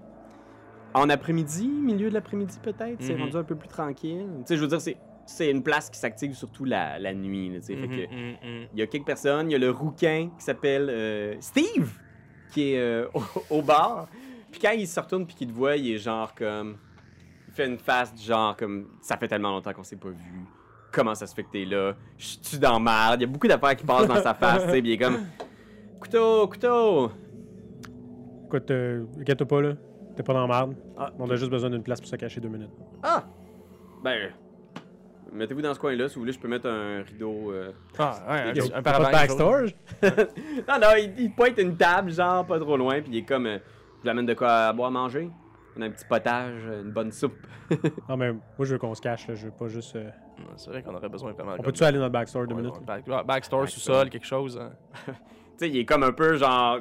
en après-midi, milieu de l'après-midi peut-être. C'est Mhm. rendu un peu plus tranquille. Tu sais, je veux dire, c'est, c'est une place qui s'active surtout la, la nuit. là, tu sais. Fait que Mhm, mhm, mhm. il y a quelques personnes. Il y a le rouquin qui s'appelle euh, Steve, qui est euh, au, au bar. Puis quand il se retourne puis qu'il te voit, il est genre comme. Il fait une face du genre comme. Ça fait tellement longtemps qu'on s'est pas vu. Comment ça se fait que t'es là? Je suis dans merde. Il y a beaucoup d'affaires qui passent dans sa face, tu sais. Puis il est comme. Couteau, couteau! Écoute, euh, inquiète-toi pas, là. T'es pas dans la merde. Ah. On a juste besoin d'une place pour se cacher deux minutes. Ah! Ben. Mettez-vous dans ce coin-là. Si vous voulez, je peux mettre un rideau. euh. Ah, ouais, un, un backstore? Non, non, il, il pointe une table, genre, pas trop loin. Puis il est comme. euh, vous amène de quoi à boire, manger? On a un petit potage, une bonne soupe. Non, mais moi, je veux qu'on se cache, là. Je veux pas juste. euh, C'est vrai qu'on aurait besoin vraiment. On peut-tu aller dans le backstore deux Ouais, minutes? ouais, back- backstore, sous-sol, quelque chose. hein. Tu sais, il est comme un peu genre.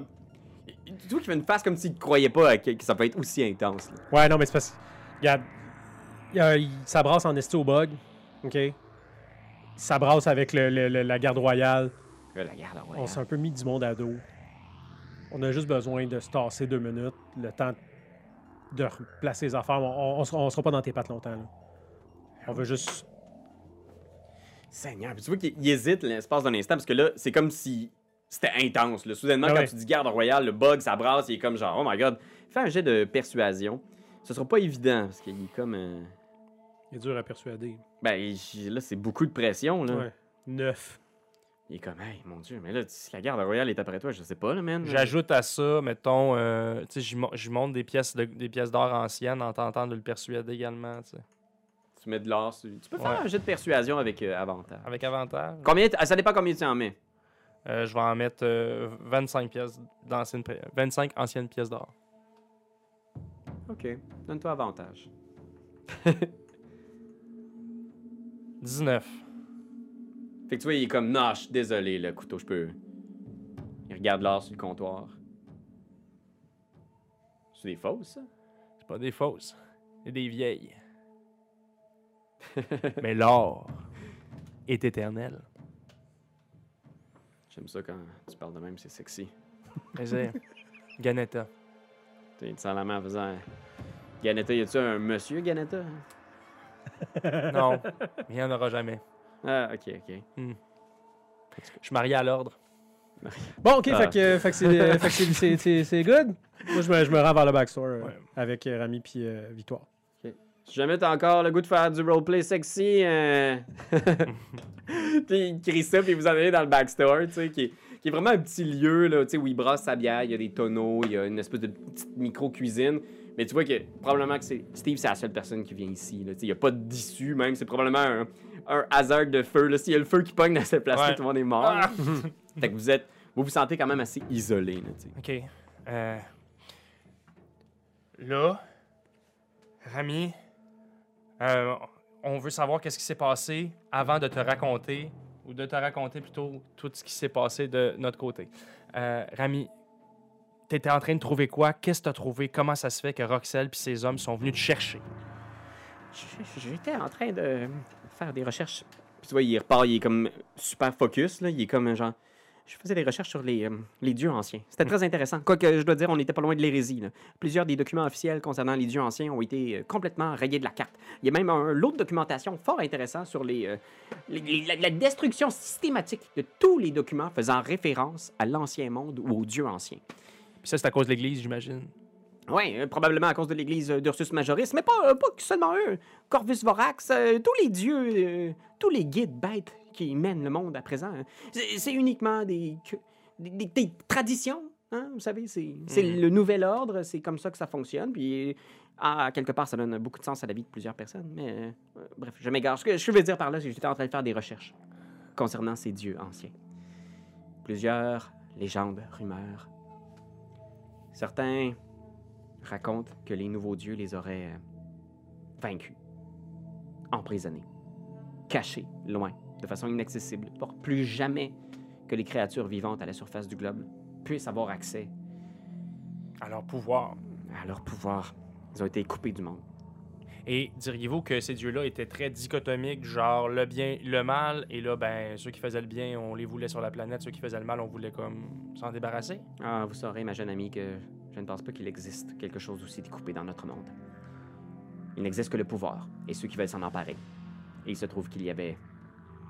Tu vois qu'il fait une face comme s'il croyait pas que, que ça peut être aussi intense. là. Ouais, non, mais c'est parce. Regarde. il a- il- ça brasse en esti au bug. OK? Ça brasse avec le- le- le- la garde royale. La garde, ouais. On s'est un peu mis du monde à dos. On a juste besoin de se tasser deux minutes, le temps de replacer les affaires. On, on, sera, pas dans tes pattes longtemps. Là. On veut juste. Seigneur, puis tu vois qu'il il hésite l'espace d'un instant parce que là, c'est comme si c'était intense. Là. Soudainement, Ah quand tu dis garde royale, le bug, ça brasse, il est comme genre, oh my god. Fais un jet de persuasion. Ce sera pas évident parce qu'il est comme. euh, Il est dur à persuader. Ben, là, c'est beaucoup de pression. Là. Ouais. Neuf. Il est comme, hey, mon dieu, mais là, si la garde royale est après toi, je sais pas, là, man. J'ajoute à ça, mettons, euh, tu sais, j'y monte des pièces, de- des pièces d'or anciennes en tentant de le persuader également, tu sais. Tu mets de l'or. sur- Tu peux faire Ouais. un jet de persuasion avec euh, avantage. Avec avantage. Combien t- Ça dépend combien tu en mets. Euh, je vais en mettre euh, 25 pièces d'anciennes, pi- 25 anciennes pièces d'or. Ok. Donne-toi avantage. 19. Fait que tu vois, il est comme, non, je suis désolé, le couteau, je peux. Il regarde l'or sur le comptoir. C'est des fausses, ça? C'est pas des fausses. C'est des vieilles. Mais l'or est éternel. J'aime ça quand tu parles de même, c'est sexy. C'est Ganetta. Tu sans la main en faisant. Ganetta, y a-tu un monsieur Ganetta? Non, il n'y en aura jamais. Ah, ok, ok. Je suis marié à l'ordre. Bon, ok, Ah. fait que, fait que c'est- euh, c'est- c'est- c'est c'est good. Moi, je me, je me rends vers le backstore euh, Ouais. avec euh, Rami puis euh, Victoire. Si jamais t'as encore le goût de faire du roleplay sexy, euh... puis crie ça, puis vous en allez dans le backstore, tu sais, qui est, qui est vraiment un petit lieu, là, tu sais, où il brasse sa bière, il y a des tonneaux, il y a une espèce de petite micro-cuisine. Mais tu vois que probablement que c'est Steve, c'est la seule personne qui vient ici, il n'y a pas d'issue, même, c'est probablement un, un hasard de feu, là. S'il y a le feu qui pogne dans cette place-là, Ouais. tout le monde est mort. là. fait que vous êtes, vous vous sentez quand même assez isolé, là. OK. Euh, là, Rami, euh, on veut savoir qu'est-ce qui s'est passé avant de te raconter, ou de te raconter plutôt tout ce qui s'est passé de notre côté. Euh, Rami, t'étais en train de trouver quoi? Qu'est-ce que t'as trouvé? Comment ça se fait que Roxelle et ses hommes sont venus te chercher? J'étais en train de faire des recherches. Puis tu vois, il repart, il est comme super focus, là. Il est comme un genre. Je faisais des recherches sur les, euh, les dieux anciens. C'était très intéressant. Quoique, je dois dire, on n'était pas loin de l'hérésie. là. Plusieurs des documents officiels concernant les dieux anciens ont été euh, complètement rayés de la carte. Il y a même un lot de documentation fort intéressant sur les, euh, les- les- la, la destruction systématique de tous les documents faisant référence à l'ancien monde ou aux dieux anciens. Puis ça, c'est à cause de l'Église, j'imagine. Oui, probablement à cause de l'église euh, d'Ursus Majoris, mais pas, euh, pas seulement eux. Corvus Vorax, euh, tous les dieux, euh, tous les guides bêtes qui mènent le monde à présent, hein. c'est uniquement des, des, des- traditions. hein, Vous savez, c'est c'est le nouvel ordre, c'est comme ça que ça fonctionne. Puis, à quelque part, ça donne beaucoup de sens à la vie de plusieurs personnes. Mais euh, euh, bref, je m'égare. Ce que je veux dire par là, c'est que j'étais en train de faire des recherches concernant ces dieux anciens. Plusieurs légendes, rumeurs. Certains raconte que les nouveaux dieux les auraient euh, vaincus, emprisonnés, cachés, loin, de façon inaccessible, pour plus jamais que les créatures vivantes à la surface du globe puissent avoir accès À leur pouvoir. à leur pouvoir. Ils ont été coupés du monde. Et diriez-vous que ces dieux-là étaient très dichotomiques, genre le bien, le mal, et là, ben, ceux qui faisaient le bien, on les voulait sur la planète, ceux qui faisaient le mal, on voulait comme s'en débarrasser? Ah, vous saurez, ma jeune amie, que je ne pense pas qu'il existe quelque chose d'aussi découpé dans notre monde. Il n'existe que le pouvoir et ceux qui veulent s'en emparer. Et il se trouve qu'il y avait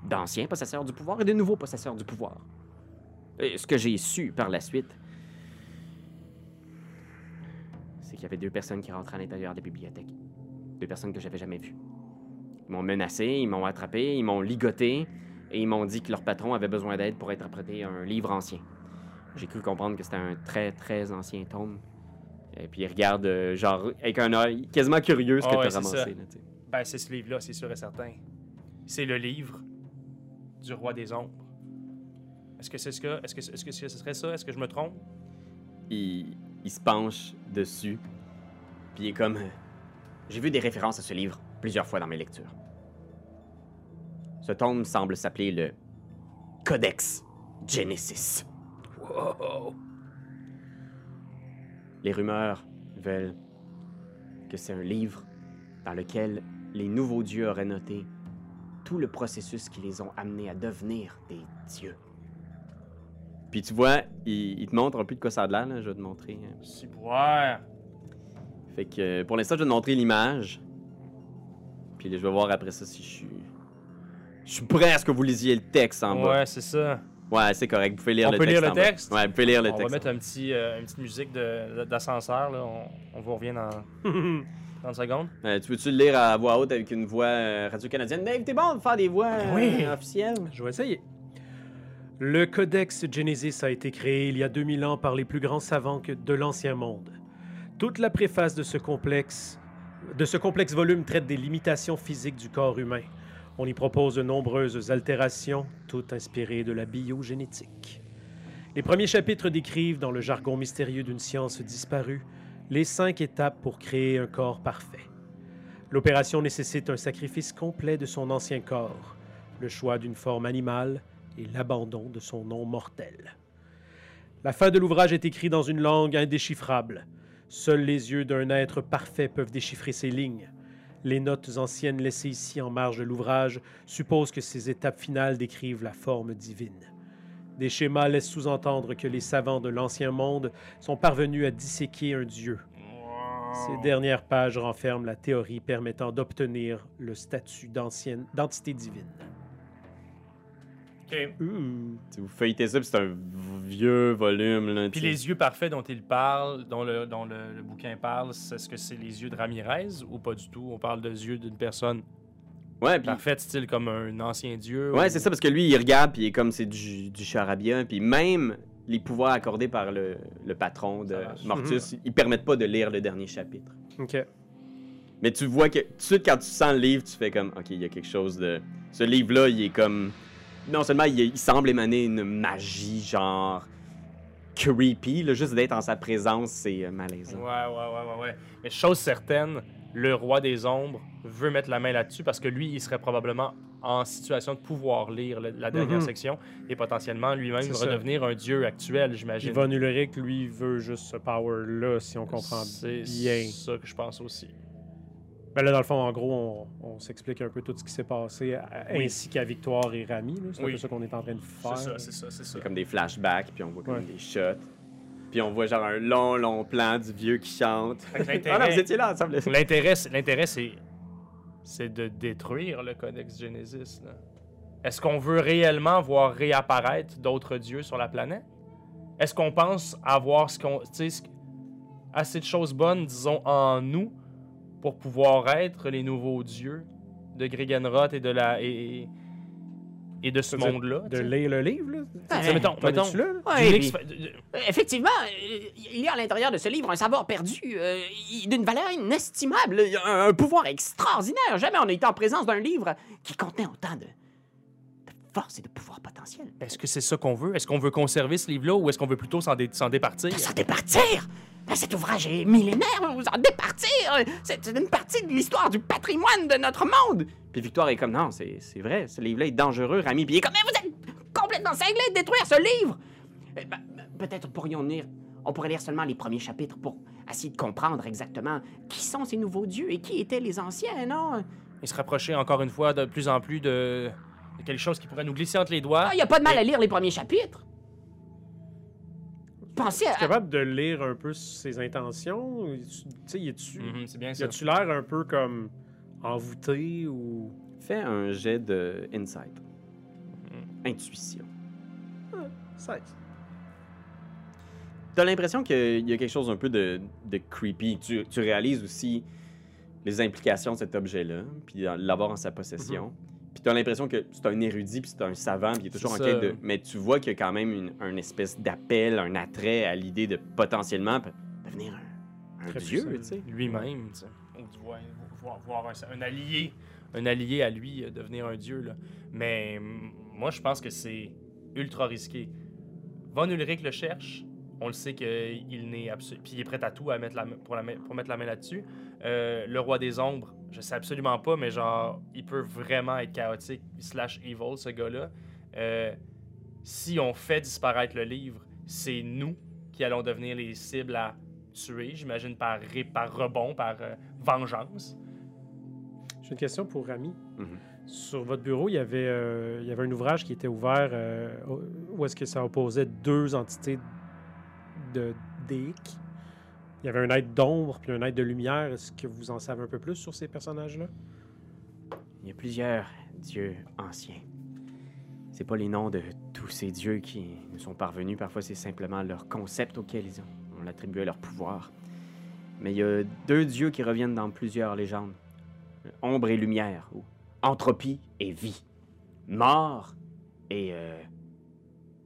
d'anciens possesseurs du pouvoir et de nouveaux possesseurs du pouvoir. Et ce que j'ai su par la suite, c'est qu'il y avait deux personnes qui rentraient à l'intérieur de la bibliothèque. Deux personnes que j'avais jamais vues. Ils m'ont menacé, ils m'ont attrapé, ils m'ont ligoté et ils m'ont dit que leur patron avait besoin d'aide pour interpréter un livre ancien. J'ai cru comprendre que c'était un très très ancien tome. Et puis ils regardent euh, genre avec un œil quasiment curieux ce que Ah ouais, t'as c'est ramassé. là. Ben, c'est ce livre-là, c'est sûr et certain. C'est le livre du roi des ombres. Est-ce que c'est ce que. Est-ce que, est-ce que ce serait ça? Est-ce que je me trompe? il, il se penche dessus, puis il est comme... J'ai vu des références à ce livre plusieurs fois dans mes lectures. Ce tome semble s'appeler le Codex Genesis. Les rumeurs veulent que c'est un livre dans lequel les nouveaux dieux auraient noté tout le processus qui les ont amenés à devenir des dieux. Puis tu vois, il, il te montre un peu de quoi ça a de l'air, là. je vais te montrer. hein. Ouais. Fait que euh, pour l'instant, je vais te montrer l'image. Puis là, je vais voir après ça si je suis. Je suis prêt à ce que vous lisiez le texte en bas. Ouais, c'est ça. Ouais, c'est correct. Vous pouvez lire On le peut texte. lire le texte? Ouais, vous pouvez lire le On texte. va mettre un petit, euh, une petite musique de- d'ascenseur, là. On, on vous revient dans 30 secondes. Euh, tu veux-tu le lire à voix haute avec une voix euh, radio-canadienne? Dave, t'es bon de faire des voix euh, Oui. officielles? Je vais essayer. Le Codex Genesis a été créé il y a 2000 ans par les plus grands savants de l'Ancien Monde. Toute la préface de ce complexe, de ce complexe volume traite des limitations physiques du corps humain. On y propose de nombreuses altérations, toutes inspirées de la biogénétique. Les premiers chapitres décrivent, dans le jargon mystérieux d'une science disparue, les cinq étapes pour créer un corps parfait. L'opération nécessite un sacrifice complet de son ancien corps, le choix d'une forme animale et l'abandon de son nom mortel. La fin de l'ouvrage est écrite dans une langue indéchiffrable. Seuls les yeux d'un être parfait peuvent déchiffrer ces lignes. Les notes anciennes laissées ici en marge de l'ouvrage supposent que ces étapes finales décrivent la forme divine. Des schémas laissent sous-entendre que les savants de l'Ancien Monde sont parvenus à disséquer un dieu. Ces dernières pages renferment la théorie permettant d'obtenir le statut d'entité divine. OK. Ouh. Si vous feuilletez ça, puis c'est un vieux volume. Là, Puis les yeux parfaits dont il parle, dont le, dont le, le bouquin parle, c'est- est-ce que c'est les yeux de Ramirez ou pas du tout? On parle de yeux d'une personne Ouais, puis parfaite, style comme un ancien dieu. Ouais, ou- c'est ça, parce que lui, il regarde, puis il est comme c'est du, du charabia, puis même les pouvoirs accordés par le, le patron de Ça marche. Mortus, ils permettent pas de lire le dernier chapitre. OK. Mais tu vois que tout de suite, quand tu sens le livre, tu fais comme, OK, il y a quelque chose de. Ce livre-là, il est comme. Non seulement il, il semble émaner une magie, genre. creepy, là, juste d'être en sa présence, c'est euh, malaisant. Ouais, ouais, ouais, ouais, ouais. Mais chose certaine, le roi des ombres veut mettre la main là-dessus parce que lui, il serait probablement en situation de pouvoir lire le- la dernière Mhm. section et potentiellement lui-même C'est ça. redevenir un dieu actuel, j'imagine. Von Ulrich, lui, veut juste ce power-là, si on comprend C'est bien. ça que je pense aussi. Ben là, dans le fond, en gros, on, on s'explique un peu tout ce qui s'est passé, Oui. ainsi qu'à Victoire et Rami. C'est un peu ça qu'on est en train de faire. C'est ça, c'est ça, c'est ça. Comme des flashbacks, puis on voit comme Ouais. des shots. Puis on voit genre un long, long plan du vieux qui chante. Ah non, l'intérêt- vous étiez là ensemble. L'intérêt, c'est- l'intérêt, c'est, c'est de détruire le Codex Genesis. Est-ce qu'on veut réellement voir réapparaître d'autres dieux sur la planète? Est-ce qu'on pense avoir ce qu'on, assez de choses bonnes, disons, en nous pour pouvoir être les nouveaux dieux de Gregenroth et de la et, et de ce monde-là? De lire le livre, là? Mettons, mettons? Ouais, puis- Effectivement, il y a à l'intérieur de ce livre un savoir perdu euh, d'une valeur inestimable, un, un pouvoir extraordinaire. Jamais on a été en présence d'un livre qui contenait autant de, force et de pouvoir potentiel. Est-ce que c'est ça qu'on veut? Est-ce qu'on veut conserver ce livre-là ou est-ce qu'on veut plutôt s'en, dé- s'en départir? S'en départir! Ben, Cet ouvrage est millénaire, vous en départir! C'est c'est une partie de l'histoire du patrimoine de notre monde! Puis Victoire est comme, non, c'est vrai, ce livre-là est dangereux, Rami. Puis il est comme, Mais vous êtes complètement cinglé de détruire ce livre! Eh ben, Peut-être pourrions lire, on pourrait lire seulement les premiers chapitres pour essayer de comprendre exactement qui sont ces nouveaux dieux et qui étaient les anciens, non? et se rapprocher encore une fois de plus en plus de, de quelque chose qui pourrait nous glisser entre les doigts. Ah, il n'y a pas de mal à lire les premiers chapitres. Pensez Tu es capable de lire un peu ses intentions? Tu sais, Mhm, bien y ça. a-tu l'air un peu comme envoûté ou? fais un jet de insight. Mhm. Intuition. 16. T'as l'impression qu'il y a quelque chose un peu de, de creepy. Tu, tu réalises aussi les implications de cet objet-là, puis l'avoir en sa possession. Puis t'as l'impression que c'est un érudit, puis c'est un savant, puis il est toujours en quête de... Mais tu vois qu'il y a quand même une, un espèce d'appel, un attrait à l'idée de potentiellement devenir un, dieu, tu sais. lui-même, tu sais. Ou tu vois- voir, voir un, un allié, un allié à lui euh, devenir un dieu, là. Mais moi, je pense que c'est ultra risqué. Von Ulrich le cherche. On le sait qu'il n'est absolument... Puis il est prêt à tout à mettre la, pour mettre la main là-dessus. Euh, le roi des ombres, je sais absolument pas, mais genre, il peut vraiment être chaotique slash evil, ce gars-là. Euh, si on fait disparaître le livre, c'est nous qui allons devenir les cibles à tuer, j'imagine par, ré- par rebond, par euh, vengeance. J'ai une question pour Rami. Mhm. Sur votre bureau, il y avait, euh, il y avait un ouvrage qui était ouvert euh, où est-ce que ça opposait deux entités de Dick. Il y avait un être d'ombre puis un être de lumière. Est-ce que vous en savez un peu plus sur ces personnages-là? Il y a plusieurs dieux anciens. C'est pas les noms de tous ces dieux qui nous sont parvenus. Parfois, c'est simplement leur concept auquel ils ont, on attribué leur pouvoir. Mais il y a deux dieux qui reviennent dans plusieurs légendes. Ombre et lumière, ou entropie et vie. Mort et euh,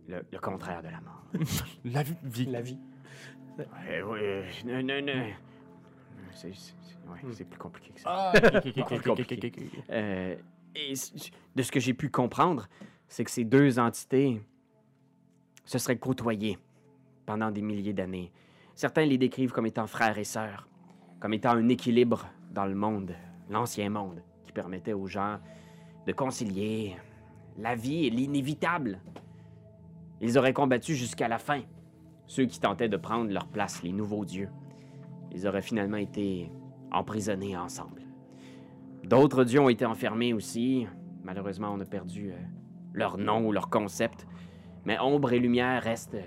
le, le contraire de la mort. La vie. La vie. Euh, ouais, non, non, non. C'est c'est- c'est- ouais, Hmm. c'est plus compliqué que ça. Ah. Euh, et c- de ce que j'ai pu comprendre, c'est que ces deux entités se seraient côtoyées pendant des milliers d'années. Certains les décrivent comme étant frères et sœurs, comme étant un équilibre dans le monde, l'ancien monde, qui permettait aux gens de concilier la vie et l'inévitable. Ils auraient combattu jusqu'à la fin, ceux qui tentaient de prendre leur place, les nouveaux dieux. Ils auraient finalement été emprisonnés ensemble. D'autres dieux ont été enfermés aussi. Malheureusement, on a perdu euh, leur nom ou leur concept. Mais ombre et lumière restent euh,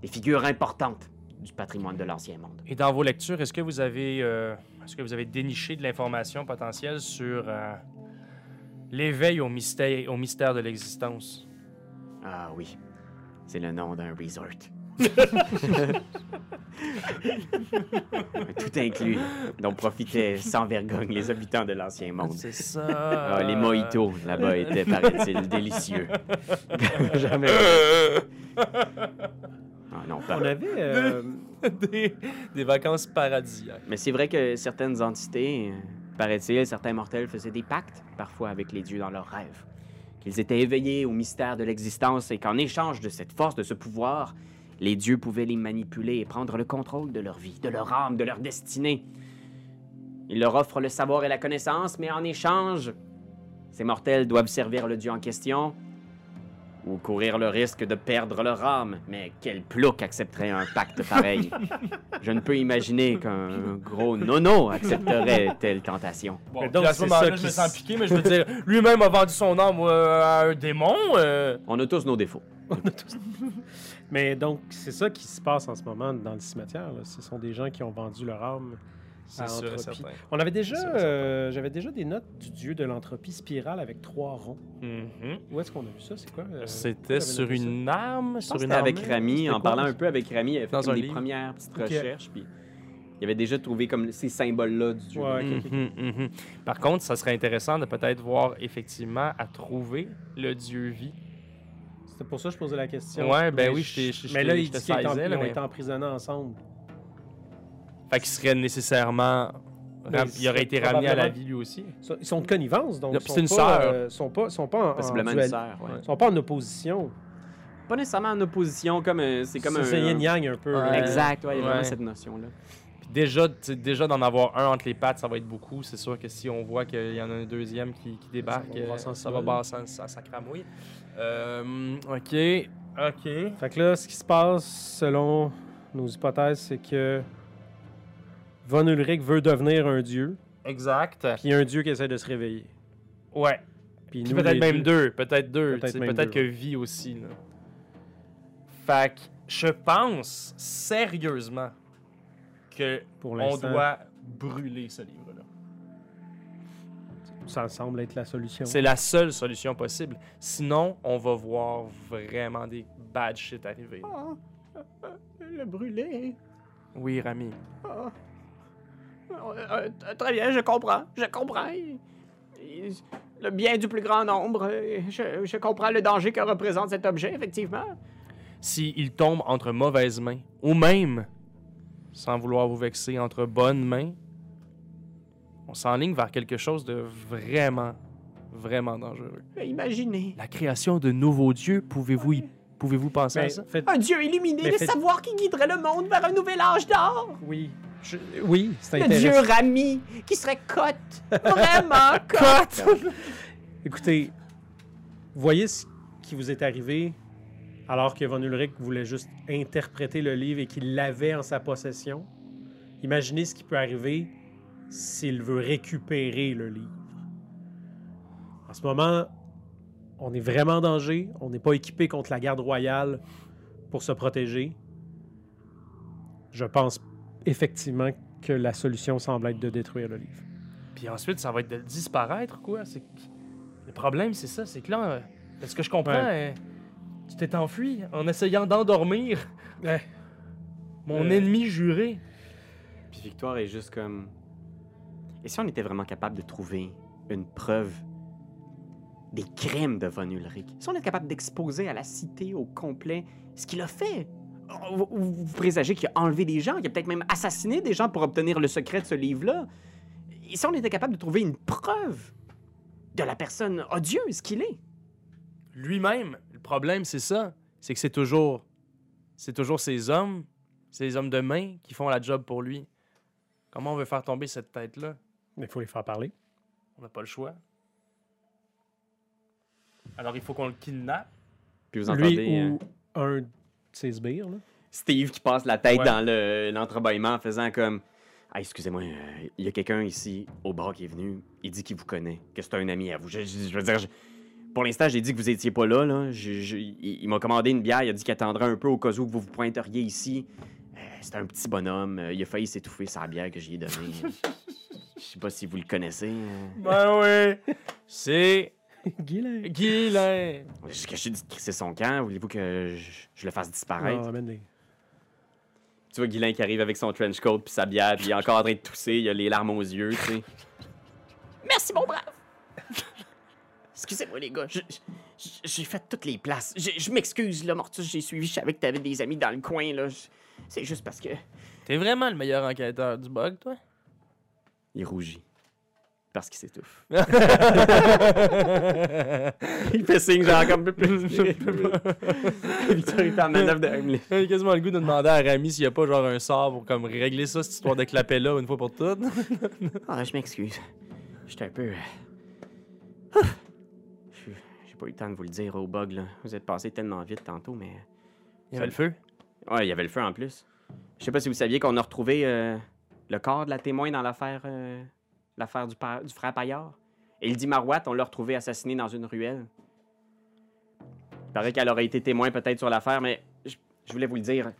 des figures importantes du patrimoine de l'ancien monde. Et dans vos lectures, est-ce que vous avez, euh, est-ce que vous avez déniché de l'information potentielle sur l'éveil au mystère, au mystère de l'existence? Ah oui, c'est le nom d'un resort. Tout inclus, dont profitaient sans vergogne les habitants de l'ancien monde. C'est ça. Ah, les mojitos là-bas étaient, paraît-il, délicieux. Jamais. Ah non, pas On avait. euh, des, des vacances paradisiaques. Mais c'est vrai que certaines entités, euh, paraît-il, certains mortels faisaient des pactes, parfois avec les dieux dans leurs rêves. Qu'ils étaient éveillés au mystère de l'existence et qu'en échange de cette force, de ce pouvoir, les dieux pouvaient les manipuler et prendre le contrôle de leur vie, de leur âme, de leur destinée. Ils leur offrent le savoir et la connaissance, mais en échange, ces mortels doivent servir le dieu en question ou courir le risque de perdre leur âme. Mais quel plouc accepterait un pacte pareil? Je ne peux imaginer qu'un gros nono accepterait telle tentation. Bon, Mais donc, à ce c'est moment-là, ça je qui me sens piqué, mais je veux dire, lui-même a vendu son âme euh, à un démon. euh, On a tous nos défauts. Mais donc, c'est ça qui se passe en ce moment dans le cimetière. là. Ce sont des gens qui ont vendu leur âme. C'est À sûr et Entropie. certain. On avait déjà, euh, j'avais déjà des notes du dieu de l'entropie spirale avec trois ronds. Mhm. Où est-ce qu'on a vu ça? C'est quoi euh, C'était sur une arme, sur une avec? Rami, en quoi, parlant un peu avec Rami, il avait fait Dans comme des livre? premières petites recherches, puis il avait déjà trouvé comme ces symboles-là du dieu. Ouais. Mhm, mhm. Par contre, ça serait intéressant de peut-être voir effectivement à trouver le dieu vie. C'était pour ça que je posais la question. Ouais, ben Mais oui, je je- je Mais là, je il te dit qu'ils étaient emprisonnés ensemble. Fait qu'il serait nécessairement. Ben, ram- il aurait été ramené à la vie lui aussi. Ils sont de connivence, donc c'est une pas, sœur. euh, sont pas, sont pas en, Possiblement en une sœur, ouais. Ils sont pas en opposition. Pas nécessairement en opposition, comme euh, c'est comme un... C'est yin-yang un peu. Ouais. là. Exact, ouais, il y a vraiment cette notion-là. Puis déjà, déjà d'en avoir un entre les pattes, ça va être beaucoup. C'est sûr que si on voit qu'il y en a un deuxième qui, qui débarque, Ça va euh, ça ça, ça cramouille. Euh, ok, ok. Fait que là, ce qui se passe, selon nos hypothèses, c'est que Von Ulrich veut devenir un dieu, Exact. puis un dieu qui essaie de se réveiller. Ouais. Puis peut-être même deux, peut-être deux. Peut-être que vie aussi. Là. Fait que je pense sérieusement que Pour on doit brûler ce livre-là. ça semble être la solution. C'est la seule solution possible. Sinon, on va voir vraiment des bad shit arriver. le brûler. Oui, Rami. Ah. Euh, euh, très bien, je comprends. Je comprends. Le bien du plus grand nombre. Je, je comprends le danger que représente cet objet, effectivement. S'il tombe entre mauvaises mains, ou même, sans vouloir vous vexer, entre bonnes mains, on s'enligne vers quelque chose de vraiment, vraiment dangereux. Mais imaginez. La création de nouveaux dieux, pouvez-vous y- pouvez-vous penser à ça? faites- Un dieu illuminé, Mais le faites- savoir qui guiderait le monde vers un nouvel âge d'or? Oui. Je- Oui, c'est Le dieu intéressant. Rami, qui serait cote. Vraiment cote. Écoutez, voyez ce qui vous est arrivé alors que Von Ulrich voulait juste interpréter le livre et qu'il l'avait en sa possession. Imaginez ce qui peut arriver s'il veut récupérer le livre. En ce moment, on est vraiment en danger. On n'est pas équipé contre la garde royale pour se protéger. Je pense effectivement que la solution semble être de détruire le livre. Puis ensuite, ça va être de disparaître, quoi? C'est... Le problème, c'est ça, c'est que là, euh, de ce que je comprends, euh, tu t'es enfui en essayant d'endormir Ouais. mon Euh. ennemi juré. Puis Victoire est juste comme. Et si on était vraiment capable de trouver une preuve des crimes de Von Ulrich? Si on est capable d'exposer à la cité au complet ce qu'il a fait? Vous, vous- vous présagez qu'il a enlevé des gens, qu'il a peut-être même assassiné des gens pour obtenir le secret de ce livre-là? Et si on était capable de trouver une preuve de la personne odieuse qu'il est? Lui-même, le problème, c'est ça. C'est que c'est toujours. C'est toujours ces hommes, ces hommes de main qui font la job pour lui. Comment on veut faire tomber cette tête-là? Il faut les faire parler. On n'a pas le choix. Alors il faut qu'on le kidnappe. Puis vous entendez Lui euh, ou un ses sbires, là. Steve qui passe la tête Ouais. dans le- l'entrebâillement en faisant comme Ah, excusez-moi, euh, il y a quelqu'un ici au bar qui est venu. Il dit qu'il vous connaît, que c'est un ami à vous. Je, je- je veux dire, je- pour l'instant, j'ai dit que vous étiez pas là. là. Je- je- il il m'a commandé une bière. Il a dit qu'il attendrait un peu au cas où vous vous pointeriez ici. Euh, c'est un petit bonhomme. euh, il a failli s'étouffer sa bière que j'y ai donnée. Je sais pas si vous le connaissez. euh. Ben oui! C'est Guylain. Guylain! J'ai caché de crisser son camp. Voulez-vous que je, je le fasse disparaître? Amène les- Tu vois Guilain qui arrive avec son trench coat puis sa bière, puis il est encore en train de tousser, il a les larmes aux yeux, tu sais. Merci, mon brave. Excusez-moi les gars, j'ai fait toutes les places. Je, je m'excuse là, Mortus, j'ai suivi, je savais que t'avais des amis dans le coin là. C'est juste parce que T'es vraiment le meilleur enquêteur du bug, toi? il rougit parce qu'il s'étouffe. il il fait signe genre comme Victor est en manœuvre de Heimlich. a quasiment le goût de demander à Rami s'il y a pas genre un sort pour comme régler ça, cette histoire de clapet-là, une fois pour toutes. Ah, je m'excuse. J'étais un peu euh, J'ai pas eu le temps de vous le dire au bug là. Vous êtes passé tellement vite tantôt mais Il y avait le feu? Ouais, il y avait le feu en plus. Je sais pas si vous saviez qu'on a retrouvé euh, le corps de la témoin dans l'affaire euh, l'affaire du, du frère Paillard. Elodie Marouette, on l'a retrouvée assassinée dans une ruelle. Il paraît qu'elle aurait été témoin peut-être sur l'affaire, mais je, je voulais vous le dire.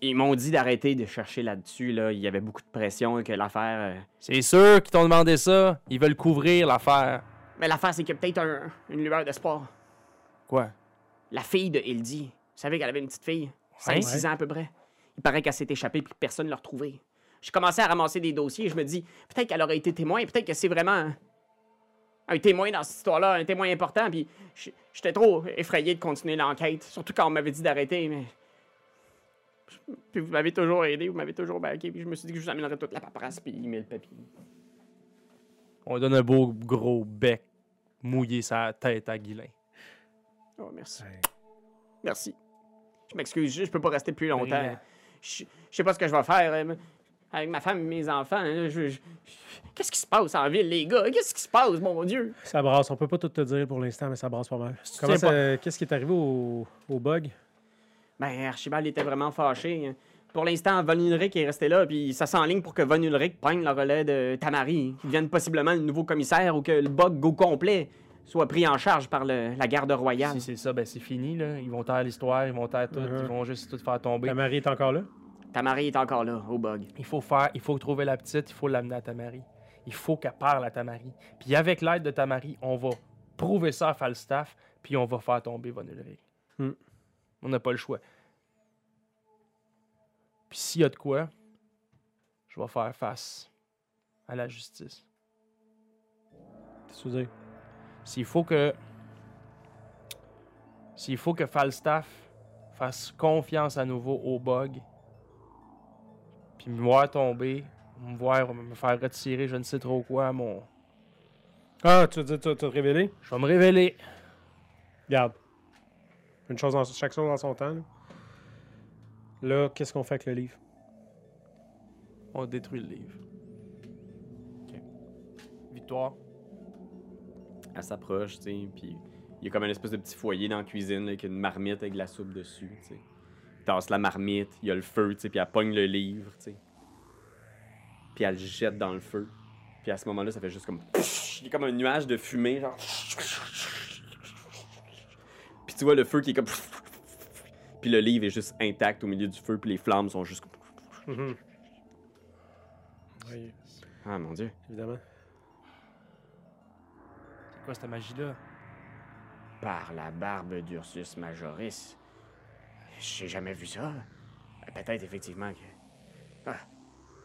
Ils m'ont dit d'arrêter de chercher là-dessus. Là. Il y avait beaucoup de pression que l'affaire. euh, C'est sûr qu'ils t'ont demandé ça. Ils veulent couvrir l'affaire. Mais l'affaire, c'est qu'il y a peut-être un- une lueur d'espoir. Quoi? La fille de Hildy. Vous savez qu'elle avait une petite fille, 5-6 ans à peu près. Il paraît qu'elle s'est échappée puis que personne ne l'a retrouvée. J'ai commencé à ramasser des dossiers je me dis, peut-être qu'elle aurait été témoin, peut-être que c'est vraiment un, un témoin dans cette histoire-là, un témoin important. Puis j'étais trop effrayé de continuer l'enquête, surtout quand on m'avait dit d'arrêter, mais. Puis vous m'avez toujours aidé, vous m'avez toujours baqué, puis je me suis dit que je vous amènerais toute la paperasse puis le papier. On donne un beau gros bec mouillé sa tête à Guilain. Oh, merci. Merci. Je m'excuse, je je peux pas rester plus longtemps. Rien. Je je sais pas ce que je vais faire euh, avec ma femme et mes enfants. hein. Je- je- Qu'est-ce qui se passe en ville, les gars? Qu'est-ce qui se passe, mon Dieu? Ça brasse. On peut pas tout te dire pour l'instant, mais ça brasse pas mal. Qu'est-ce qui est arrivé au, au bug? Ben, Archibald était vraiment fâché. Pour l'instant, Von Ulrich est resté là, puis ça s'enligne pour que Von Ulrich prenne le relais de Tamari, qui devienne possiblement le nouveau commissaire ou que le bug au complet soit pris en charge par le- la garde royale. Si c'est ça, ben c'est fini, là. Ils vont taire l'histoire, ils vont taire tout, Mhm. ils vont juste tout faire tomber. Ta mari est encore là? Tamari est encore là, au bug. Il faut faire, il faut trouver la petite, il faut l'amener à Tamari. Il faut qu'elle parle à Tamari. Puis avec l'aide de Tamari, on va prouver ça à Falstaff, puis on va faire tomber Von Ulrich. Hmm. On n'a pas le choix. Puis s'il y a de quoi, je vais faire face à la justice. Qu'est-ce que tu veux dire? S'il faut que. S'il faut que Falstaff fasse confiance à nouveau au bug, puis me voir tomber, me voir me faire retirer je ne sais trop quoi, mon. Ah, tu veux dire, tu vas te révéler? Je vais me révéler. Regarde. Une chose en, chaque chose en son temps. Là, Là, qu'est-ce qu'on fait avec le livre? On détruit le livre. Victoire. Elle s'approche, tu sais, puis il y a comme un espèce de petit foyer dans la cuisine, là, avec une marmite avec de la soupe dessus, tu sais. Il tasse la marmite, il y a le feu, tu sais, puis elle pogne le livre, tu sais. Puis elle le jette dans le feu. Puis à ce moment-là, ça fait juste comme... Il y a comme un nuage de fumée, genre... Puis tu vois le feu qui est comme... Puis le livre est juste intact au milieu du feu, puis les flammes sont juste... Oui, Ah, mon Dieu. évidemment. C'est quoi cette magie-là? Par la barbe d'Ursus Majoris. J'ai jamais vu ça. Euh, Peut-être effectivement que. Ah,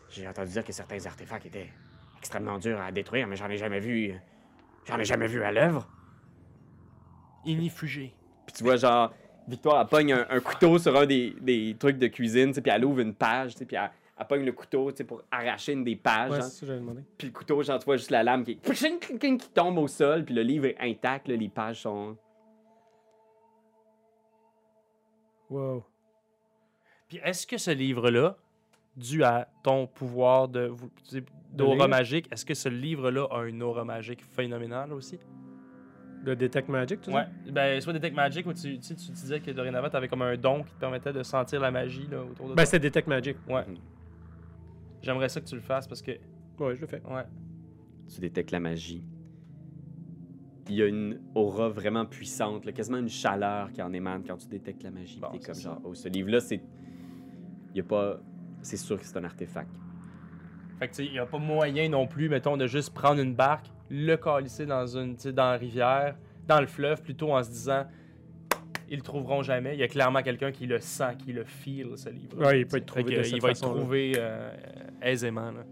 J'ai entendu dire que certains artefacts étaient extrêmement durs à détruire, mais j'en ai jamais vu. J'en ai jamais vu à l'œuvre. Inifugé. Puis tu vois, genre, Victoire, elle pogne un, un couteau sur un des, des trucs de cuisine, tu sais, puis elle ouvre une page, tu sais, puis elle, elle pogne le couteau, tu sais, pour arracher une des pages. Ouais, genre. c'est ça que j'avais demandé. Puis le couteau, genre, tu vois juste la lame qui, qui tombe au sol, puis le livre est intact, là, les pages sont... Wow. Puis est-ce que ce livre-là, dû à ton pouvoir de d'aura magique, est-ce que ce livre-là a une aura magique phénoménale aussi? Le Detect Magic, tout Ouais. Ben, soit Detect Magic ou tu, tu, sais, tu disais que dorénavant, tu avais comme un don qui te permettait de sentir la magie là, autour de? Ben, toi. c'est Detect Magic. Ouais. J'aimerais ça que tu le fasses parce que. Ouais, je le fais. Ouais. Tu détectes la magie. Il y a une aura vraiment puissante, là, quasiment une chaleur qui en émane quand tu détectes la magie. Bon, T'es c'est comme ça. genre, oh, ce livre-là, c'est... Il y a pas... C'est sûr que c'est un artefact. Fait que tu sais, il n'y a pas moyen non plus, mettons, de juste prendre une barque, le calisser dans une, dans la rivière, dans le fleuve, plutôt en se disant. Ils le trouveront jamais. Il y a clairement quelqu'un qui le sent, qui le feel, ce livre. Ouais, il peut être trouvé de il va être trouvé euh, aisément. là.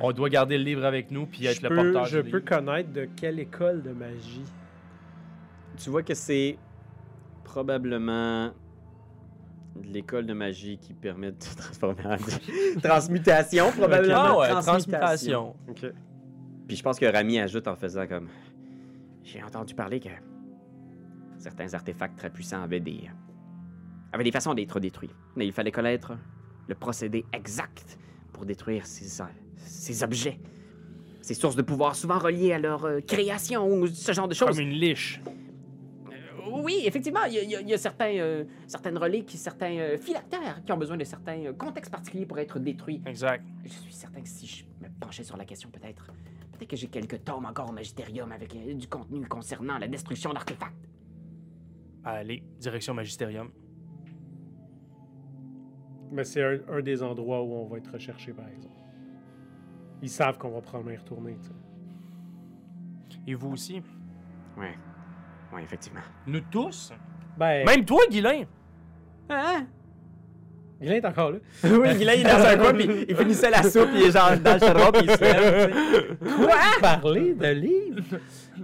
On doit garder le livre avec nous puis être Je le peux, porteur je du peux livre. connaître de quelle école de magie. Tu vois que c'est probablement de l'école de magie qui permet de transformer en transmutation, probablement. Ah ouais, transmutation. Ok. Puis je pense que Rami ajoute en faisant comme j'ai entendu parler que certains artefacts très puissants avaient des avaient des façons d'être détruits. Mais il fallait connaître le procédé exact pour détruire ces, ces objets. Ces sources de pouvoir souvent reliées à leur euh, création ou ce genre de choses. Comme une liche. Oui, effectivement, il y a, y y certains, euh, certaines reliques, certains euh, phylactères qui ont besoin de certains euh, contextes particuliers pour être détruits. Exact. Je suis certain que si je me penchais sur la question, peut-être. Peut-être que j'ai quelques tomes encore au Magistérium avec euh, du contenu concernant la destruction d'artefacts. Allez, direction Magisterium. Mais c'est un, un des endroits où on va être recherché, par exemple. Ils savent qu'on va probablement y retourner. Et vous aussi. Ouais. Ouais, effectivement. Nous tous. Ben, Même toi, Guilain. Hein? Guylain est encore là. oui, il est dans un coin, puis il finissait la soupe, il est genre dans le chaudron, puis il se lève. tu sais. Quoi? Parler de livres?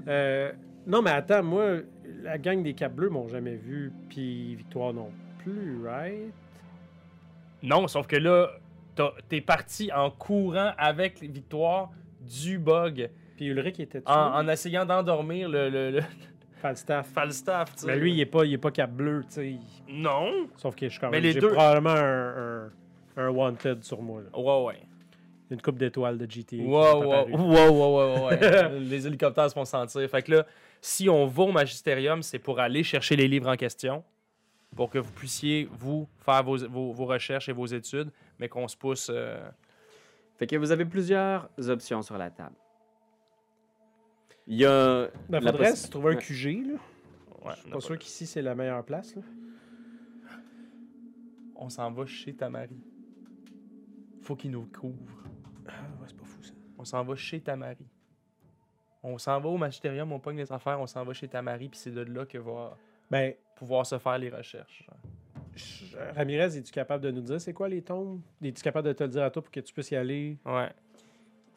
Euh, non, mais attends, moi, la gang des Cap Bleus m'ont jamais vu, puis Victoire non plus, right? Non, sauf que là, t'es parti en courant avec les victoires du bug. Puis Ulrich était En, en essayant d'endormir le, le, le Falstaff. Falstaff, tu sais. Mais lui, il est pas, il est pas Cap Bleu, tu sais. Non. Sauf que je suis quand Mais même. les J'ai deux- probablement un, un, un wanted sur moi. Là. Ouais, ouais. Une coupe d'étoiles de Wow, wow, apparues. wow, wow, wow, ouais. les hélicoptères se font sentir. Fait que là, si on va au magisterium, c'est pour aller chercher les livres en question, pour que vous puissiez, vous, faire vos, vos, vos recherches et vos études, mais qu'on se pousse. euh, Fait que vous avez plusieurs options sur la table. Il y a. Ben, la faudrait possi- se trouver un. QG, là. ouais, Je suis pas sûr qu'ici, c'est la meilleure place, là. On s'en va chez Tamari. Faut qu'il nous couvre. Ah, ouais, c'est pas fou, ça. On s'en va chez Tamari. On s'en va au magisterium, on pogne les affaires, on s'en va chez Tamari, puis c'est de là que va Ben, pouvoir se faire les recherches. Je- Ramirez, es-tu capable de nous dire c'est quoi les tombes? Es-tu capable de te le dire à toi pour que tu puisses y aller? Ouais.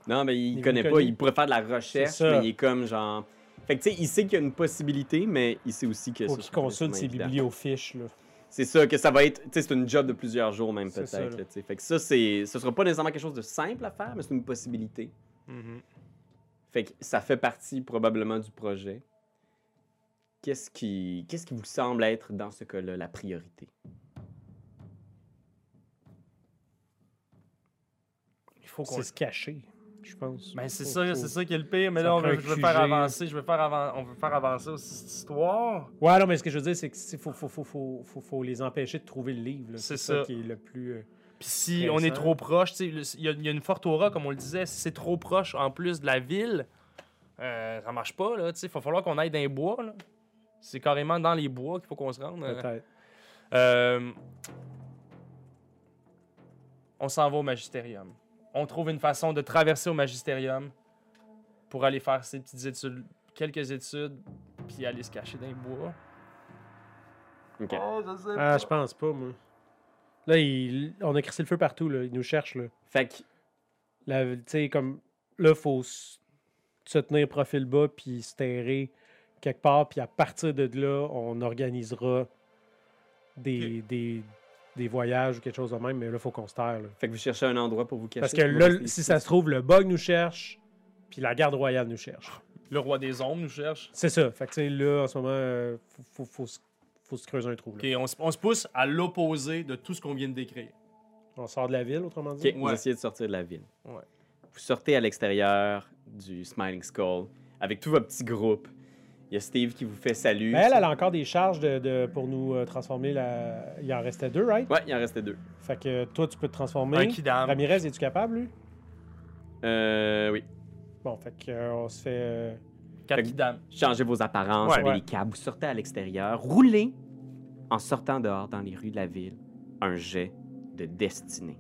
Non, mais il Niveau connaît pas. Il pourrait faire de la recherche, mais il est comme genre. Fait que tu sais, il sait qu'il y a une possibilité, mais il sait aussi que Faut qu'il consulte ses bibliofiches. Là. C'est ça, que ça va être. Tu sais, c'est une job de plusieurs jours, même C'est peut-être. Fait que ça, c'est. Ce sera pas nécessairement quelque chose de simple à faire, mais c'est une possibilité. Mhm. Fait que ça fait partie probablement du projet. Qu'est-ce qui, qu'est-ce qui vous semble être dans ce cas-là la priorité? Il faut qu'on. C'est se cacher, je pense. Ben, c'est Faut- ça, faut- c'est ça qui est le pire. Mais ça là, on veut, je veux faire avancer, je veux faire avan- on veut faire avancer aussi cette histoire. Ouais, non, mais ce que je veux dire, c'est qu'il faut, faut, faut, faut, faut, faut les empêcher de trouver le livre. là. C'est C'est ça. ça. qui est le plus. euh, Puis si on est trop proche, tu sais, le- il y, a- il y a une forte aura, comme on le disait, si c'est trop proche en plus de la ville, euh, ça marche pas, là, tu sais, il va falloir qu'on aille dans les bois, là. C'est carrément dans les bois qu'il faut qu'on se rende. euh. Peut-être. Euh, on s'en va au magisterium. On trouve une façon de traverser au magisterium pour aller faire ces petites études, quelques études, puis aller se cacher dans les bois. Ok. Oh, je sais Ah, je pense pas, moi. Là, il- on a crissé le feu partout, là. Ils nous cherchent, là. Fait que, La- Tu sais, comme. Là, faut se tenir profil bas, puis se terrer quelque part, puis à partir de là, on organisera des, des, des voyages ou quelque chose de même, mais là, faut qu'on se terre, là. fait que vous cherchez un endroit pour vous cacher. Parce que là, si ici. ça se trouve, le bug nous cherche, puis la garde royale nous cherche. Le roi des ombres nous cherche. C'est ça. Fait que, là, en ce moment, euh, faut, faut, faut, se- faut se creuser un trou, là. Ok, on, se- on se pousse à l'opposé de tout ce qu'on vient de décrire. On sort de la ville, autrement dit? Ok, vous Ouais. essayez de sortir de la ville. Ouais. Vous sortez à l'extérieur du Smiling Skull avec tout votre petit groupe. Il y a Steve qui vous fait salut. Mais elle, elle a encore des charges de, de- pour nous euh, transformer la. Il en restait deux, right? Ouais, il en restait deux. Fait que toi, tu peux te transformer. Un kidam. Ramirez, es-tu capable, lui? Euh, oui. Bon, fait que, euh, on se fait. euh, Quatre kidam. Changez vos apparences, Ouais. avez Ouais. les câbles, vous sortez à l'extérieur, roulez en sortant dehors dans les rues de la ville un jet de destinée.